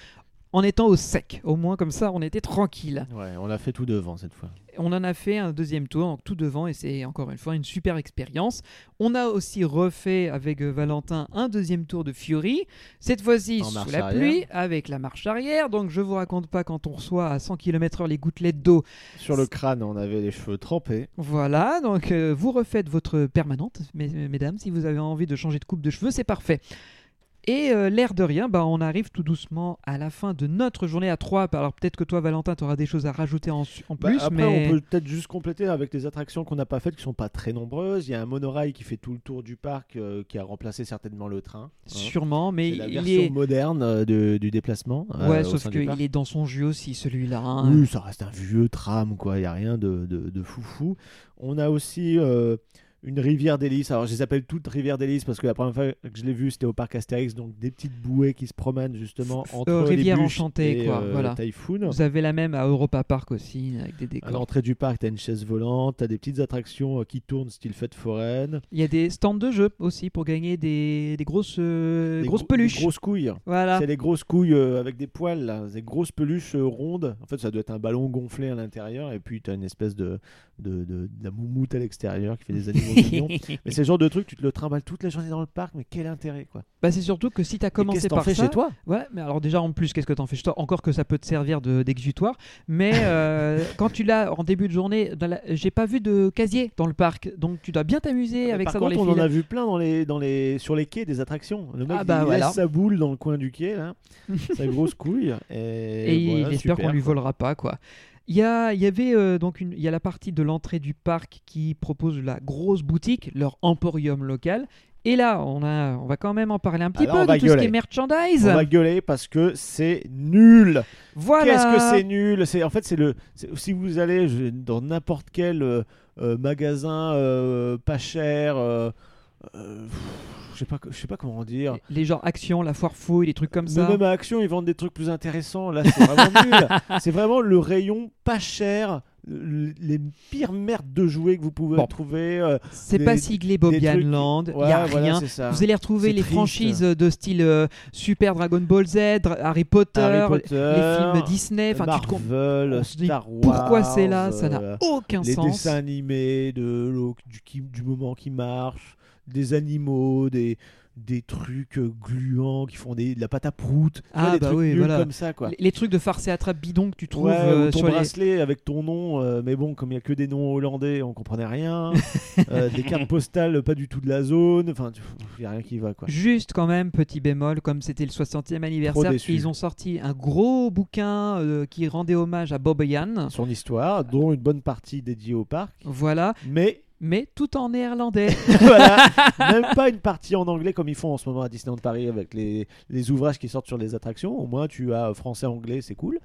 en étant au sec. Au moins comme ça, on était tranquille. Ouais, on l'a fait tout devant cette fois. On en a fait un deuxième tour, donc tout devant, et c'est encore une fois une super expérience. On a aussi refait avec euh, Valentin un deuxième tour de Fury, cette fois-ci sous la arrière. pluie, avec la marche arrière. Donc je vous raconte pas quand on reçoit à 100 km/h les gouttelettes d'eau. Sur le crâne, on avait les cheveux trempés. Voilà, donc euh, vous refaites votre permanente, mes- mesdames, si vous avez envie de changer de coupe de cheveux, c'est parfait. Et euh, l'air de rien, bah, on arrive tout doucement à la fin de notre journée à 3. Alors peut-être que toi, Valentin, tu auras des choses à rajouter en, en Bah, plus, après, mais... on peut peut-être juste compléter avec les attractions qu'on n'a pas faites, qui sont pas très nombreuses. Il y a un monorail qui fait tout le tour du parc, euh, qui a remplacé certainement le train. hein. Sûrement, mais C'est la il version est... moderne euh, de- du déplacement. Ouais, au sauf qu'il est dans son jus aussi, celui-là. hein. Oui, ça reste un vieux tram, quoi. Il n'y a rien de, de, de foufou. On a aussi une rivière d'hélice. Alors, je les appelle toutes rivières d'hélice parce que la première fois que je l'ai vue, c'était au parc Astérix. Donc, des petites bouées qui se promènent justement entre euh, les bûches enchantée, et, quoi, euh, voilà. Typhoon. Vous avez la même à Europa Park aussi, avec des À décors. l'entrée du parc, tu as une chaise volante, tu as des petites attractions euh, qui tournent style fête foraine. Il y a des stands de jeux aussi pour gagner des, des grosses, euh, Des grosses gros- peluches. Des grosses couilles. Voilà. C'est les grosses couilles avec des poils, là. Des grosses peluches rondes. En fait, ça doit être un ballon gonflé à l'intérieur. Et puis, tu as une espèce de, de, de, de la moumoute à l'extérieur qui fait des animaux Mais c'est le genre de truc, tu te le trimbales toute la journée dans le parc, mais quel intérêt, quoi. Bah, c'est surtout que si tu as commencé par fais ça, chez toi? Ouais, mais alors déjà en plus, qu'est-ce que t'en fais chez toi? Encore que ça peut te servir de- d'exutoire, mais euh, quand tu l'as en début de journée, j'ai pas vu de casier dans le parc, donc tu dois bien t'amuser Mais avec Par ça contre, dans on les en files. a vu plein dans les, dans les, sur les quais des attractions. Le mec, Ah bah il voilà. laisse sa boule dans le coin du quai, là. sa grosse couille. Et, Et il voilà, espère super, qu'on lui volera pas, quoi. Il y, a, il y avait euh, donc une, il y a la partie de l'entrée du parc qui propose la grosse boutique, leur emporium local. Et là, on, a, on va quand même en parler un petit Alors, on peu de tout ce qui gueuler. est merchandise. On va gueuler parce que c'est nul. Voilà. Qu'est-ce que c'est nul? C'est en fait c'est le si vous allez dans n'importe quel euh, euh, magasin euh, pas cher, euh, je sais pas je sais pas comment dire. Les genres action, la foire fouille, des trucs comme Mais ça. même à Action, ils vendent des trucs plus intéressants. Là, c'est vraiment nul. C'est vraiment le rayon pas cher, le- les pires merdes de jouets que vous pouvez Bon. trouver. euh, C'est pas siglé Bobian trucs- Land, il Ouais, y a rien. Vous allez retrouver les triste. franchises de style euh, Super Dragon Ball Z, Harry Potter, Harry Potter, les films Disney. Enfin, tu te Marvel, dit, Star Wars. pourquoi c'est là? Ça n'a aucun les sens. dessins animés de, du, du moment qui marche, des animaux, des, des trucs euh, gluants qui font des, de la pâte à prout, vois, Ah, des bah trucs oui, nuls voilà. comme ça quoi. Les- Les trucs de farce et attrape bidon que tu trouves Ouais, euh, ton sur les. bracelet avec ton nom, euh, mais bon, comme il y a que des noms hollandais, on comprenait rien. Euh, des cartes postales pas du tout de la zone, enfin, il y a rien qui va quoi. Juste quand même, petit bémol, comme c'était le 60e anniversaire, ils ont sorti un gros bouquin qui rendait hommage à Bob Ian. Son histoire, dont une bonne partie dédiée au parc, Voilà, mais mais tout en néerlandais. voilà, même pas une partie en anglais comme ils font en ce moment à Disneyland Paris avec les, les ouvrages qui sortent sur les attractions. Au moins, tu as français-anglais, c'est cool.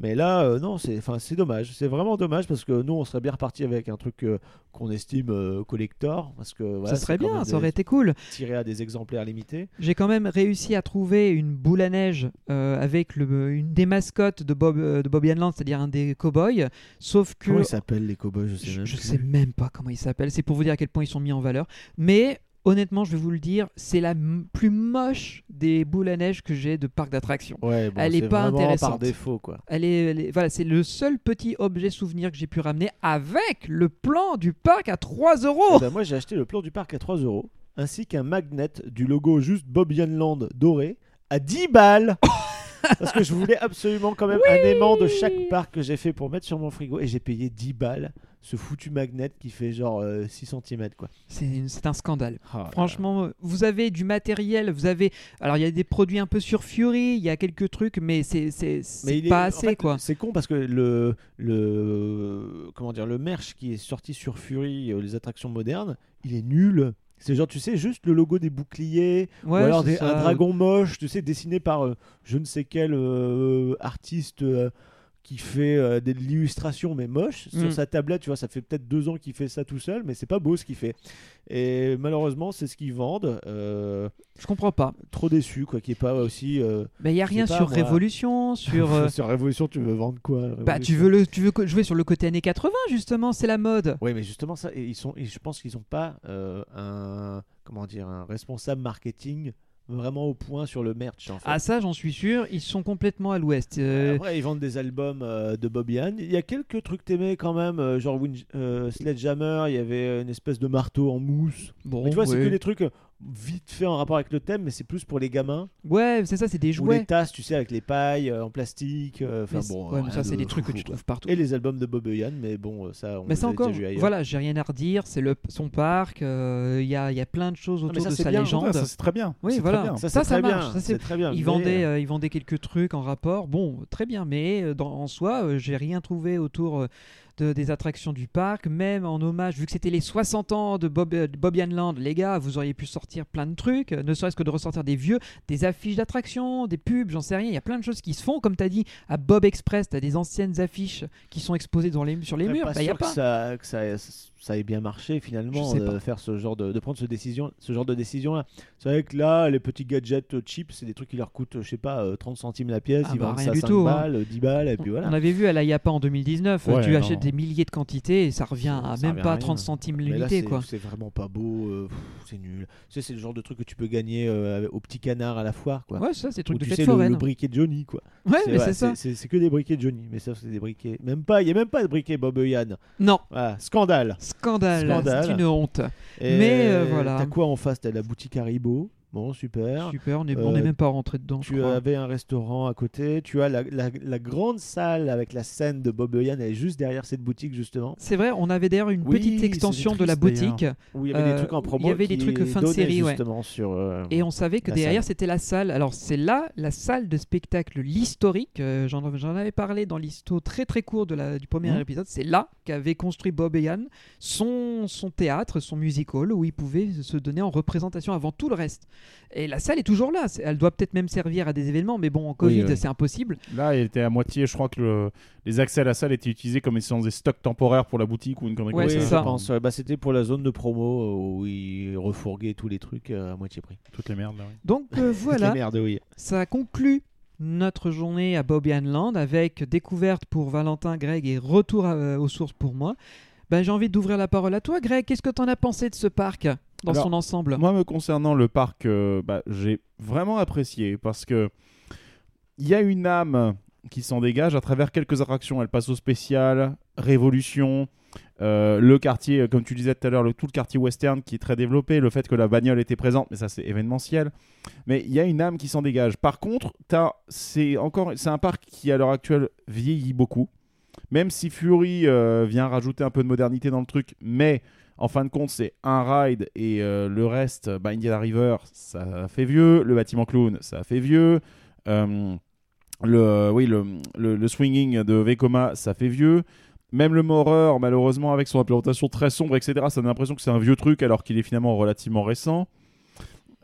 Mais là, euh, non, c'est dommage. C'est vraiment dommage parce que nous, on serait bien reparti avec un truc euh, qu'on estime euh, collector. Parce que voilà, ça serait bien, ça aurait été cool. tiré à des exemplaires limités. J'ai quand même réussi à trouver une boule à neige avec le, une des mascottes de Bob, de Bob Ian Land, c'est-à-dire un des cowboys. Sauf que Comment ils s'appellent les cowboys Je sais je, même je plus. sais même pas comment ils C'est pour vous dire à quel point ils sont mis en valeur. Mais honnêtement, je vais vous le dire, c'est la plus moche des boules à neige que j'ai de parc d'attractions. Ouais, bon, Elle est c'est pas vraiment par intéressante. défaut quoi. Elle est, elle est- voilà, c'est le seul petit objet souvenir que j'ai pu ramener avec le plan du parc à 3 Eh euros. ben, moi, j'ai acheté le plan du parc à 3 euros, ainsi qu'un magnet du logo juste Bob Land doré à 10 balles. Parce que je voulais absolument quand même un aimant de chaque parc que j'ai fait pour mettre sur mon frigo et j'ai payé 10 balles ce foutu magnet qui fait genre euh, 6 cm quoi. C'est un scandale. Oh là. Franchement, vous avez du matériel, vous avez. Alors, il y a des produits un peu sur Fury, il y a quelques trucs, mais c'est est- pas en assez fait, quoi. C'est con parce que le le comment dire le merch qui est sorti sur Fury, euh, les attractions modernes, il est nul. C'est genre tu sais juste le logo des boucliers Ouais, ou alors des- un dragon moche, tu sais dessiné par euh, je ne sais quel euh, artiste euh, qui fait euh, de l'illustration mais moche Mm. sur sa tablette. Tu vois, ça fait peut-être deux ans qu'il fait ça tout seul, mais c'est pas beau ce qu'il fait. Et malheureusement, c'est ce qu'ils vendent. Euh, Je comprends pas. trop déçu quoi, qui est pas aussi. euh, Mais il y a rien pas, sur moi. Révolution, sur. sur Révolution, tu veux vendre quoi Bah, tu veux, le, tu veux jouer sur le côté années 80, justement, c'est la mode. Oui, mais justement, ça, ils sont, et je pense qu'ils n'ont pas un, comment dire, un responsable marketing vraiment au point sur le merch. En fait. Ah, ça, j'en suis sûr, ils sont complètement à l'ouest. Euh, Après, ils vendent des albums euh, de Bob Ian. Il y a quelques trucs t'aimais quand même, euh, genre Win- euh, Sledgehammer, il y avait une espèce de marteau en mousse. bon, mais tu vois, c'est que des trucs vite fait en rapport avec le thème, mais c'est plus pour les gamins. Ouais, c'est ça, c'est des Ou jouets. les tasses, tu sais, avec les pailles euh, en plastique. euh, Enfin bon, ouais, mais ça, c'est de des trucs que tu trouves partout. Et les albums de Bob Ian, mais bon, euh, ça, on Mais ça encore, déjà voilà, j'ai rien à redire. C'est le son parc. euh, Il y, a, il y a plein de choses mais autour ça, de sa bien. légende. Ouais, ça c'est très bien. Oui, voilà. bien. Ça, Ça, ça très marche, bien. ça, c'est- très bien. Ils mais, vendaient, euh, euh, ils vendaient quelques trucs en rapport. Bon, très bien, mais euh, dans, en soi, euh, j'ai rien trouvé autour euh, de- des attractions du parc. Même en hommage, vu que c'était les 60 ans de Bob, euh, de Ian Land, les gars, vous auriez pu sortir plein de trucs, euh, ne serait-ce que de ressortir des vieux, des affiches d'attractions, des pubs, j'en sais rien. Il y a plein de choses qui se font. Comme tu as dit, à Bob Express, tu as des anciennes affiches qui sont exposées dans les, sur les Ouais, murs. pas Bah, il y a sûr que ça, que ça, ça ait bien marché finalement de pas. faire ce genre de, de prendre ce décision ce genre de décision là c'est vrai que là les petits gadgets euh, cheap c'est des trucs qui leur coûtent je sais pas euh, 30 centimes la pièce Ah ils bah, vendent ça du 5 tout, hein. balles 10 balles et puis voilà On avait vu à la Yapa en 2019, euh, Ouais, tu non. achètes des milliers de quantités et ça revient à Ça même revient pas à à rien. 30 centimes c'est quoi. c'est vraiment pas beau euh, c'est nul c'est le genre de truc que tu peux gagner euh, au petit canard à la foire quoi Ouais, ça c'est Ou truc de tu fête sais le, foraine. le briquet de Johnny quoi Ouais, mais ouais, c'est ça. c'est c'est que des briquets de Johnny mais ça c'est des briquets même pas il y a même pas de briquet Bob Yann Non, voilà scandale scandale, Scandale. c'est une honte. Et Mais, euh, voilà. T'as quoi en face? T'as la boutique Haribo. Bon, super. Super, on n'est Euh, même pas rentré dedans. je Tu crois. avais un restaurant à côté. Tu as la, la- la grande salle avec la scène de Bob Eyan. Elle est juste derrière cette boutique, justement. C'est vrai, on avait d'ailleurs une Oui, petite extension de la boutique. Où il y avait Euh, des trucs en promo. il y avait des trucs fin de série, ouais. justement sur. euh, Et on savait que derrière c'était la salle. Alors c'est là la salle de spectacle, l'historique. euh, J'en avais parlé dans l'histo très très court de la, du premier Mmh. Épisode. C'est là qu'avait construit Bob Eyan son, son théâtre, son musical, où il pouvait se donner en représentation avant tout le reste. Et la salle est toujours là. Elle doit peut-être même servir à des événements, mais bon, en Covid oui. c'est impossible. Là, il était à moitié. Je crois que le- les accès à la salle étaient utilisés comme étant des stocks temporaires pour la boutique ou une connerie Ouais, comme ça. ça. je pense. ouais. Bah, C'était pour la zone de promo euh, où ils refourguaient tous les trucs euh, à moitié prix. Toutes les merdes. Là, oui. Donc euh, voilà. Les merdes, oui. Ça conclut notre journée à Bobby Land avec découverte pour Valentin, Greg et retour à- euh, aux sources pour moi. Ben, J'ai envie d'ouvrir la parole à toi, Greg. Qu'est-ce que tu en as pensé de ce parc? Dans Alors, son ensemble Moi, me concernant le parc, euh, bah, j'ai vraiment apprécié parce que il y a une âme qui s'en dégage à travers quelques attractions. Elle passe au spécial, Révolution, euh, le quartier, euh, comme tu disais tout à l'heure, le, tout le quartier western qui est très développé, le fait que la bagnole était présente, mais ça c'est événementiel. Mais il y a une âme qui s'en dégage. Par contre, t'as- c'est encore, c'est un parc qui à l'heure actuelle vieillit beaucoup. Même si Fury euh, vient rajouter un peu de modernité dans le truc, mais en fin de compte, c'est un ride et euh, le reste, bah, Indiana River, ça fait vieux. Le bâtiment clown, ça fait vieux. Euh, le, oui, le, le, swinging de Vekoma, ça fait vieux. Même le Moreur, malheureusement, avec son implémentation très sombre, etc., ça donne l'impression que c'est un vieux truc alors qu'il est finalement relativement récent.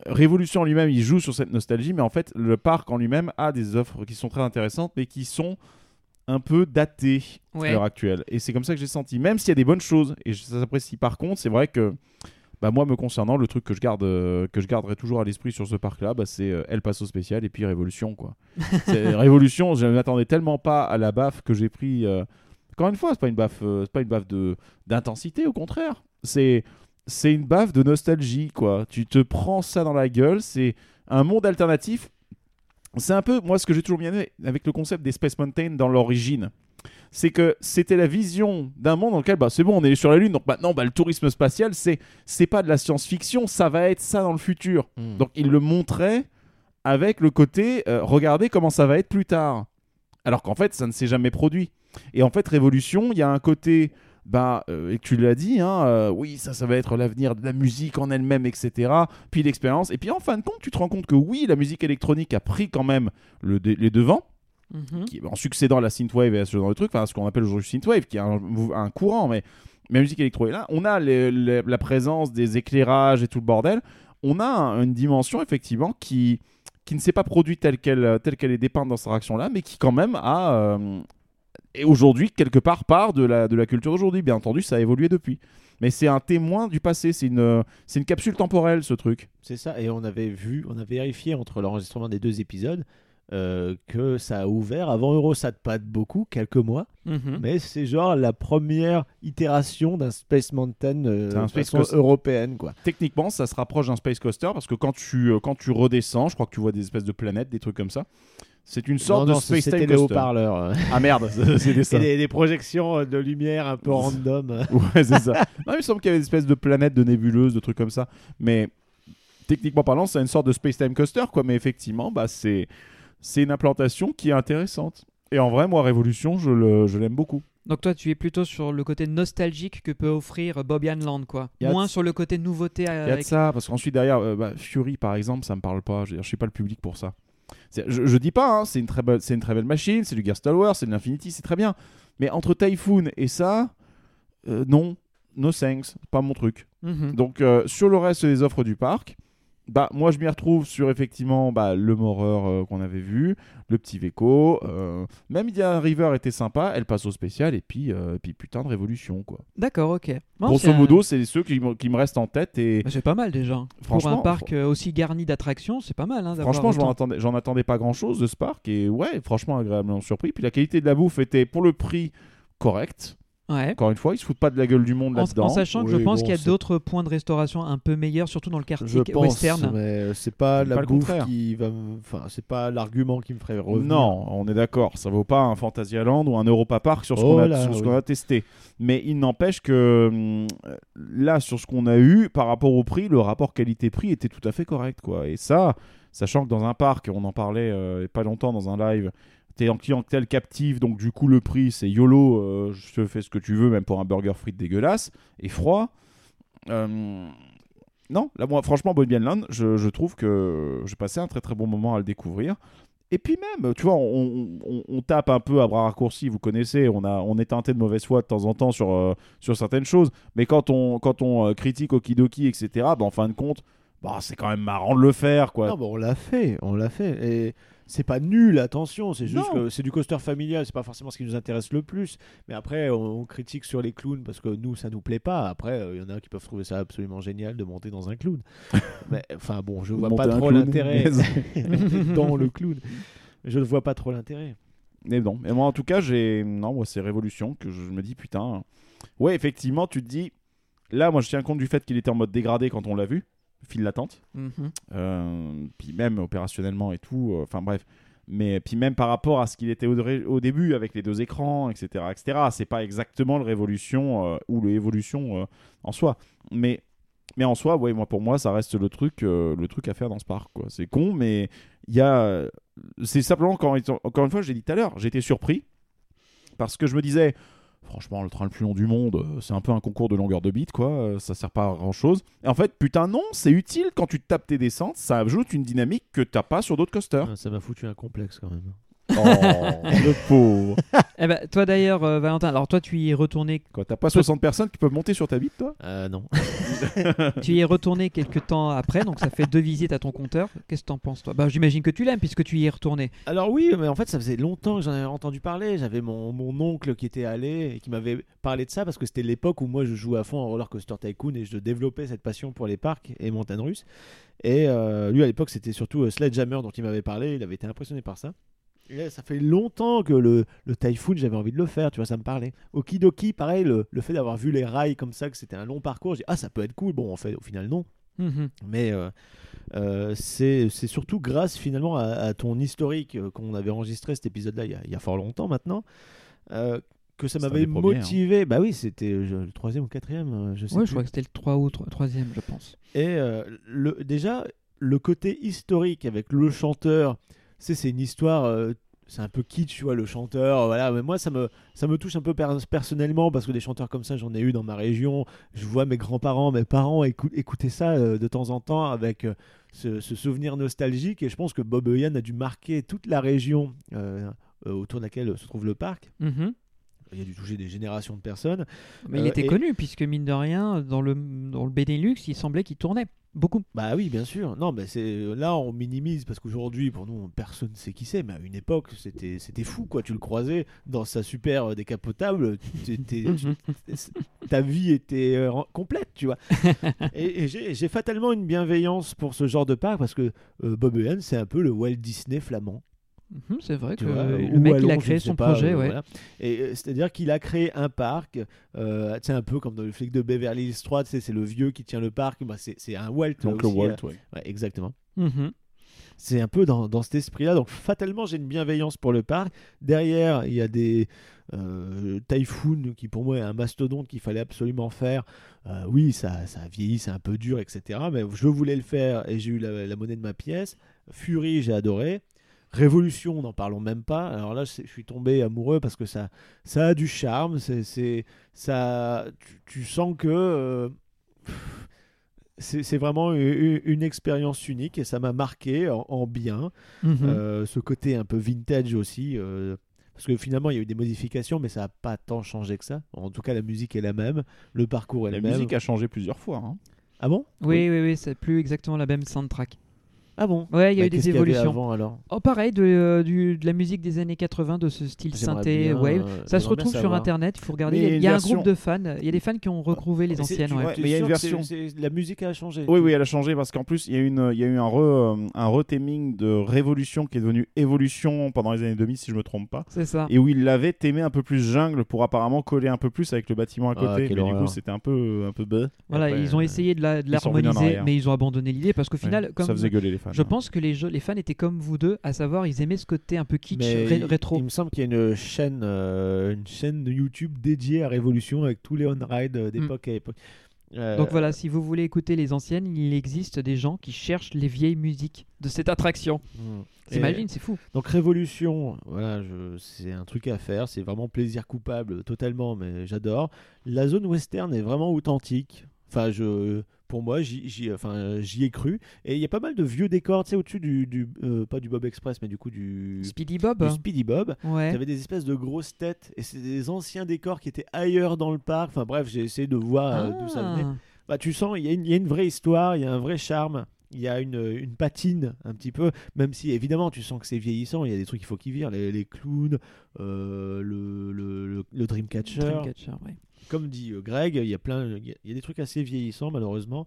Révolution en lui-même, il joue sur cette nostalgie, mais en fait, le parc en lui-même a des offres qui sont très intéressantes, mais qui sont un peu datées Ouais. à l'heure actuelle. Et c'est comme ça que j'ai senti. Même s'il y a des bonnes choses, et ça s'apprécie par contre, c'est vrai que, bah, moi, me concernant, le truc que je, garde, euh, que je garderai toujours à l'esprit sur ce parc-là, bah, c'est euh, El Paso spécial et puis Révolution. Quoi. Révolution, je m'attendais tellement pas à la baffe que j'ai pris. euh, Encore une fois, c'est pas une baffe, c'est pas une baffe de d'intensité, au contraire. C'est c'est une baffe de nostalgie, quoi. Tu te prends ça dans la gueule, c'est un monde alternatif. C'est un peu, moi, ce que j'ai toujours bien aimé avec le concept des Space Mountain dans l'origine. C'est que c'était la vision d'un monde dans lequel, bah, c'est bon, on est sur la Lune, donc maintenant, bah, le tourisme spatial, c'est c'est pas de la science-fiction, ça va être ça dans le futur. Hmm. Donc, il le montrait avec le côté, euh, regardez comment ça va être plus tard. Alors qu'en fait, ça ne s'est jamais produit. Et en fait, Révolution, il y a un côté, bah, euh, et tu l'as dit, hein, euh, oui, ça, ça va être l'avenir de la musique en elle-même, etc. Puis l'expérience. Et puis en fin de compte, tu te rends compte que oui, la musique électronique a pris quand même le les devants, Mhm. qui, en succédant à la synthwave et à ce genre de truc, enfin ce qu'on appelle aujourd'hui synthwave, qui est un, courant, mais, mais la musique électro est là. On a les- les- la présence des éclairages et tout le bordel. On a un- une dimension effectivement qui qui ne s'est pas produite telle qu'elle telle qu'elle est dépeinte dans cette réaction-là, mais qui quand même a euh, et aujourd'hui quelque part part de la de la culture d'aujourd'hui. Bien entendu, ça a évolué depuis. Mais c'est un témoin du passé, c'est une, c'est une capsule temporelle ce truc. C'est ça, et on avait vu, on a vérifié entre l'enregistrement des deux épisodes euh, que ça a ouvert avant Eurosat, pas de beaucoup, quelques mois, Mhm. mais c'est genre la première itération d'un Space Mountain euh, C'est un de Space façon Coaster. européenne, quoi. Techniquement, ça se rapproche d'un space coaster parce que quand tu, euh, quand tu redescends, je crois que tu vois des espèces de planètes, des trucs comme ça. C'est une sorte non, de non, space c'était time les coaster. haut-parleurs. Ah merde, c'était ça. Et des, projections de lumière un peu random. Ouais, c'est ça. Non, il me semble qu'il y avait des espèces de planètes, de nébuleuses, de trucs comme ça. Mais techniquement parlant, c'est une sorte de space time coaster, quoi. Mais effectivement, bah, c'est, c'est une implantation qui est intéressante. Et en vrai, moi, Révolution, je, le, je l'aime beaucoup. Donc toi, tu es plutôt sur le côté nostalgique que peut offrir Bobby Land, quoi. Moins de- sur le côté nouveauté Il y a de ça, parce qu'ensuite derrière, euh, bah, Fury par exemple, ça me parle pas. Je, je suis pas le public pour ça. C'est- Je, je dis pas, hein, c'est une très belle, c'est une très belle machine, c'est du Wars, c'est de l'Infinity, c'est très bien. Mais entre Typhoon et ça, euh, non, no thanks, pas mon truc. Mhm. Donc euh, sur le reste des offres du parc, bah moi je m'y retrouve sur effectivement bah, le Moreur euh, qu'on avait vu, le petit Veco, euh, même Indiana River était sympa, elle passe au spécial et puis, euh, et puis putain de révolution quoi. D'accord, ok. Grosso un- modo, c'est ceux qui, me- qui me restent en tête et Bah, C'est pas mal déjà. Pour un parc euh, aussi garni d'attractions, c'est pas mal. Hein, Franchement, j'en attendais, j'en attendais pas grand chose de ce parc et ouais, franchement agréablement surpris. Puis la qualité de la bouffe était pour le prix correct. Ouais. Encore une fois, ils se foutent pas de la gueule du monde là-dedans. en sachant que je pense bon, qu'il y a d'autres points de restauration un peu meilleurs, surtout dans le Je quartier pense, western. mais euh, c'est pas la bouffe qui va, enfin, c'est pas l'argument qui me ferait revenir. Non, on est d'accord. Ça vaut pas un Fantasyland ou un Europa Park sur ce Oh qu'on a, oui. testé. Mais il n'empêche que hum, là, sur ce qu'on a eu, par rapport au prix, le rapport qualité-prix était tout à fait correct. Quoi. Et ça, sachant que dans un parc, on en parlait euh, pas longtemps dans un live, t'es en clientèle captive, donc du coup le prix c'est YOLO, euh, je te fais ce que tu veux, même pour un burger frites dégueulasse et froid. Euh, non, là, moi, franchement, Bohemian Land, je, je trouve que j'ai passé un très très bon moment à le découvrir. Et puis même, tu vois, on, on- tape un peu à bras raccourcis, vous connaissez, on, a, on est teinté de mauvaise foi de temps en temps sur, euh, sur certaines choses, mais quand on, quand on euh, critique Okidoki, etc., bah, en fin de compte, bah, c'est quand même marrant de le faire, quoi. Non, on l'a fait, on l'a fait. Et c'est pas nul, attention, c'est juste Non. que c'est du coaster familial, c'est pas forcément ce qui nous intéresse le plus. Mais après, on, on critique sur les clowns parce que nous, ça nous plaît pas. Après, il y en a qui peuvent trouver ça absolument génial de monter dans un clown. mais enfin, bon, je vois pas trop l'intérêt dans le clown. Je ne vois pas trop l'intérêt. Mais non, mais moi en tout cas, j'ai. Non, moi c'est Révolution que je me dis putain. Ouais, effectivement, tu te dis. Là, moi je tiens compte du fait qu'il était en mode dégradé quand on l'a vu, file d'attente. Mhm. Euh, puis même opérationnellement et tout. euh, Enfin bref. Mais puis même par rapport à ce qu'il était au, début avec les deux écrans, etc., etc. C'est pas exactement le Révolution euh, ou le Évolution euh, en soi. Mais mais en soi, ouais, moi pour moi, ça reste le truc, le truc à faire dans ce parc. Quoi. C'est con, mais il y a. C'est simplement quand encore une fois, j'ai dit tout à l'heure, j'étais surpris parce que je me disais. Franchement, le train le plus long du monde, euh, c'est un peu un concours de longueur de bite, quoi. euh, Ça sert pas à grand chose. Et en fait, putain, non, c'est utile quand tu tapes tes descentes. Ça ajoute une dynamique que t'as pas sur d'autres coasters. Ah, Ça m'a foutu un complexe quand même. Oh, le pauvre. Eh ben, toi d'ailleurs, euh, Valentin, alors toi tu y es retourné, Quoi, t'as pas 60 personnes qui peuvent monter sur ta bite, toi? Euh, non. tu y es retourné quelques temps après, donc ça fait deux visites à ton compteur. Qu'est-ce que t'en penses toi? Bah j'imagine que tu l'aimes puisque tu y es retourné. Alors oui, mais en fait, ça faisait longtemps que j'en avais entendu parler. J'avais mon, mon oncle qui était allé et qui m'avait parlé de ça parce que c'était l'époque où moi je jouais à fond en roller coaster tycoon et je développais cette passion pour les parcs et montagnes russes. Et euh, lui à l'époque, c'était surtout euh, Sledgehammer dont il m'avait parlé. Il avait été impressionné par ça. Là, ça fait longtemps que le, le Typhoon, j'avais envie de le faire, tu vois, ça me parlait. Okidoki, pareil, le, le fait d'avoir vu les rails comme ça, que c'était un long parcours, j'ai dit, ah, ça peut être cool. Bon, en fait, au final, non. Mhm. Mais euh, euh, c'est surtout grâce finalement à, à ton historique euh, qu'on avait enregistré cet épisode-là il, y a- il y a fort longtemps maintenant, que ça m'avait hein. motivé. Bah oui, c'était le troisième ou quatrième, je sais Ouais, plus. je crois que c'était le 3 ou 3 troisième, je pense. Et euh, le, déjà, le côté historique avec le chanteur, c'est c'est une histoire. euh, c'est un peu kitsch, tu vois, le chanteur. Voilà, mais moi, ça me, ça me touche un peu per- personnellement parce que des chanteurs comme ça, j'en ai eu dans ma région. Je vois mes grands-parents, mes parents écou- écouter ça euh, de temps en temps avec euh, ce, ce souvenir nostalgique. Et je pense que Bob Hoyan a dû marquer toute la région autour de laquelle se trouve le parc. Mhm. Il a dû toucher des générations de personnes. Mais il était et- connu puisque mine de rien, dans le, dans le Benelux, il semblait qu'il tournait beaucoup. Bah oui, bien sûr. Non, mais c'est là on minimise parce qu'aujourd'hui pour nous personne ne sait qui c'est, mais à une époque c'était c'était fou quoi. Tu le croisais dans sa super euh, décapotable, tu- ta vie était euh, complète, tu vois. et et j'ai j'ai fatalement une bienveillance pour ce genre de parc parce que euh, Bob Hoyan c'est un peu le Walt Disney flamand. Mhm, c'est vrai Tu que vois, le mec, il a créé son pas, projet, euh, ouais. voilà. Et euh, c'est-à-dire qu'il a créé un parc, euh, c'est un peu comme dans le flic de Beverly Hills 3, tu sais, c'est le vieux qui tient le parc, bah, c'est un Walt. Donc le Walt, euh, ouais. ouais, exactement. Mhm. C'est un peu dans, dans cet esprit-là. Donc fatalement, j'ai une bienveillance pour le parc. Derrière, il y a des euh, Typhoon qui pour moi est un mastodonte qu'il fallait absolument faire. Euh, oui, ça, ça a vieilli, c'est un peu dur, etc. Mais je voulais le faire et j'ai eu la, la monnaie de ma pièce. Fury, j'ai adoré. Révolution, n'en parlons même pas. Alors là, je suis tombé amoureux parce que ça, ça a du charme. C'est, c'est, ça, tu, tu sens que euh, c'est c'est vraiment une, une expérience unique et ça m'a marqué en, en bien. Mhm. Euh, ce côté un peu vintage aussi. euh, parce que finalement, il y a eu des modifications, mais ça n'a pas tant changé que ça. En tout cas, la musique est la même, le parcours est La le même. musique a changé plusieurs fois. hein. Ah bon? Oui, oui, oui, c'est plus exactement la même soundtrack. Ah bon Ouais, il y a Bah, eu des évolutions. avant alors? Oh, pareil, de, euh, du- de la musique des années 80, de ce style J'aimerais synthé, bien, wave. euh, ça se j'aimerais bien retrouve sur savoir. internet, il faut regarder. Mais Il y a, il y a une un version- groupe de fans, il y a des fans qui ont retrouvé les Mais c'est- anciennes. tu- ouais. ouais. tu mais il y a une sûr que version. c'est- La musique a changé. Oui, oui, elle a changé parce qu'en plus, il y a eu, une, il y a eu un, re, euh, un retaming de Révolution qui est devenu Évolution pendant les années 2000, si je me trompe pas. C'est ça. Et où il l'avait témé un peu plus jungle pour apparemment coller un peu plus avec le bâtiment à Ah, côté. quelle mais du horreur. coup, c'était un peu, un peu bête. Voilà, Après, ils ont euh, essayé de la- de ils sont revenus en l'harmoniser, arrière. mais ils ont abandonné l'idée parce qu'au final, comme ça faisait gueuler les fans. Je pense que les, jeux- les fans étaient comme vous deux, à savoir ils aimaient ce côté un peu kitsch, Mais ré- il- rétro. Il me semble qu'il y a une chaîne, euh, une chaîne de YouTube dédiée à Révolution avec tous les on-ride euh, d'époque à époque. Euh, Donc voilà, si vous voulez écouter les anciennes, il existe des gens qui cherchent les vieilles musiques de cette attraction. hmm. T'imagines, Et- c'est fou. Donc Révolution, voilà, je- c'est un truc à faire, c'est vraiment plaisir coupable totalement, mais j'adore. La zone western est vraiment authentique. Enfin, je, pour moi, j'y, j'y- enfin, j'y ai cru. Et il y a pas mal de vieux décors, tu sais, au-dessus du, du- euh, pas du Bob Express, mais du coup du, Speedy Bob du Speedy Bob. Ouais. T'avais des espèces de grosses têtes et c'est des anciens décors qui étaient ailleurs dans le parc. Enfin bref, j'ai essayé de voir euh, d'où ça venait. Ah. Bah, tu sens, il y, a une- il y a une vraie histoire, il y a un vrai charme, il y a une, une patine un petit peu, même si évidemment tu sens que c'est vieillissant, il y a des trucs qu'il faut qu'ils virent, les, les clowns, euh, le, le, le- le Dreamcatcher. Dreamcatcher, ouais. Comme dit euh, Greg, il y a plein, il y a- des trucs assez vieillissants malheureusement.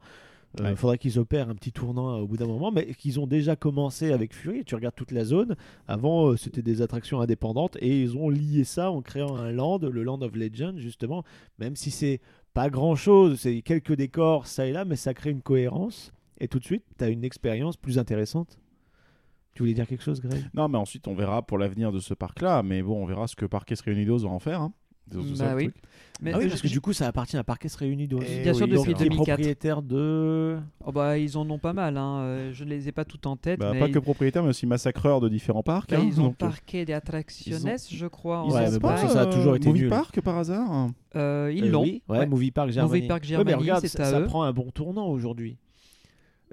Il Ouais. faudrait qu'ils opèrent un petit tournant euh, au bout d'un moment, mais qu'ils ont déjà commencé avec Fury. Tu regardes toute la zone. Avant, euh, c'était des attractions indépendantes et ils ont lié ça en créant un land, le Land of Legend, justement. Même si c'est pas grand chose, c'est quelques décors ça et là, mais ça crée une cohérence. Et tout de suite, tu as une expérience plus intéressante. Tu voulais dire quelque chose, Greg? Non, mais ensuite, on verra pour l'avenir de ce parc-là. Mais bon, on verra ce que Parquet Reunidos va en faire. Hein. Bah oui. Mais Ah oui, euh, parce que du coup, ça appartient à Parquet Reunidos. Eh Bien sûr, depuis Donc, qui est 2004. propriétaire de. oh bah, ils en ont pas mal, hein. euh, je ne les ai pas toutes en tête. Bah, mais pas ils... que propriétaire, mais aussi massacreur de différents parcs. bah, hein. ils ont Donc, euh, parquet des attracciones, je crois. ils en Ouais, ont mais bon, pas, ça, ça a euh, toujours été Movie nul. Park par hasard Euh, ils Euh, l'ont. oui, ouais, ouais. Movie Park Germany. Movie Park Ouais, mais Germany, regarde, c'est ça, à ça eux. prend un bon tournant aujourd'hui.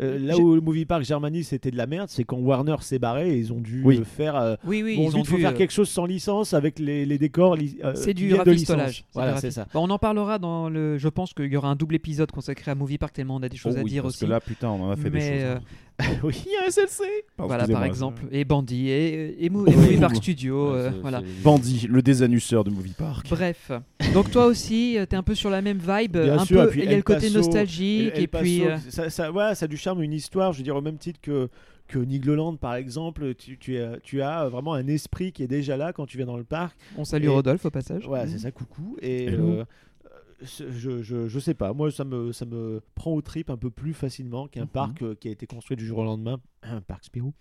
Euh, là J'ai- où le Movie Park Germany c'était de la merde, c'est quand Warner s'est barré et ils ont dû Oui. euh, faire. euh, Oui, oui, bon, ils ont dû. faire euh, quelque chose sans licence avec les, les décors. li- euh, C'est du rafistolage. Voilà, c'est ça. On en parlera dans le. Je pense qu'il y aura un double épisode consacré à Movie Park tellement on a des choses Oh à oui, dire parce aussi. que là, putain, on en a fait mais des choses. euh, hein. oui. Il y a SLC Pardon, voilà, par exemple, et Bandit et, et, Mo- et Oui. Movie Park Studio, Ouais, euh, voilà. Bandit, le désannusseur de Movie Park. Bref, donc toi aussi, euh, t'es un peu sur la même vibe, Bien un sûr, peu. Il y a le côté Paso, nostalgique El et puis. Paso, euh, ça, ça, ouais, ça a du charme, une histoire. Je veux dire, au même titre que, que Nigloland, par exemple, tu, tu as, tu as vraiment un esprit qui est déjà là quand tu viens dans le parc. on salue et- Rodolphe au passage. Ouais, c'est ça, coucou. Et euh, je, je, je sais pas, moi ça me, ça me prend au trip un peu plus facilement qu'un Mhm. parc euh, qui a été construit du jour au lendemain, un parc Spirou,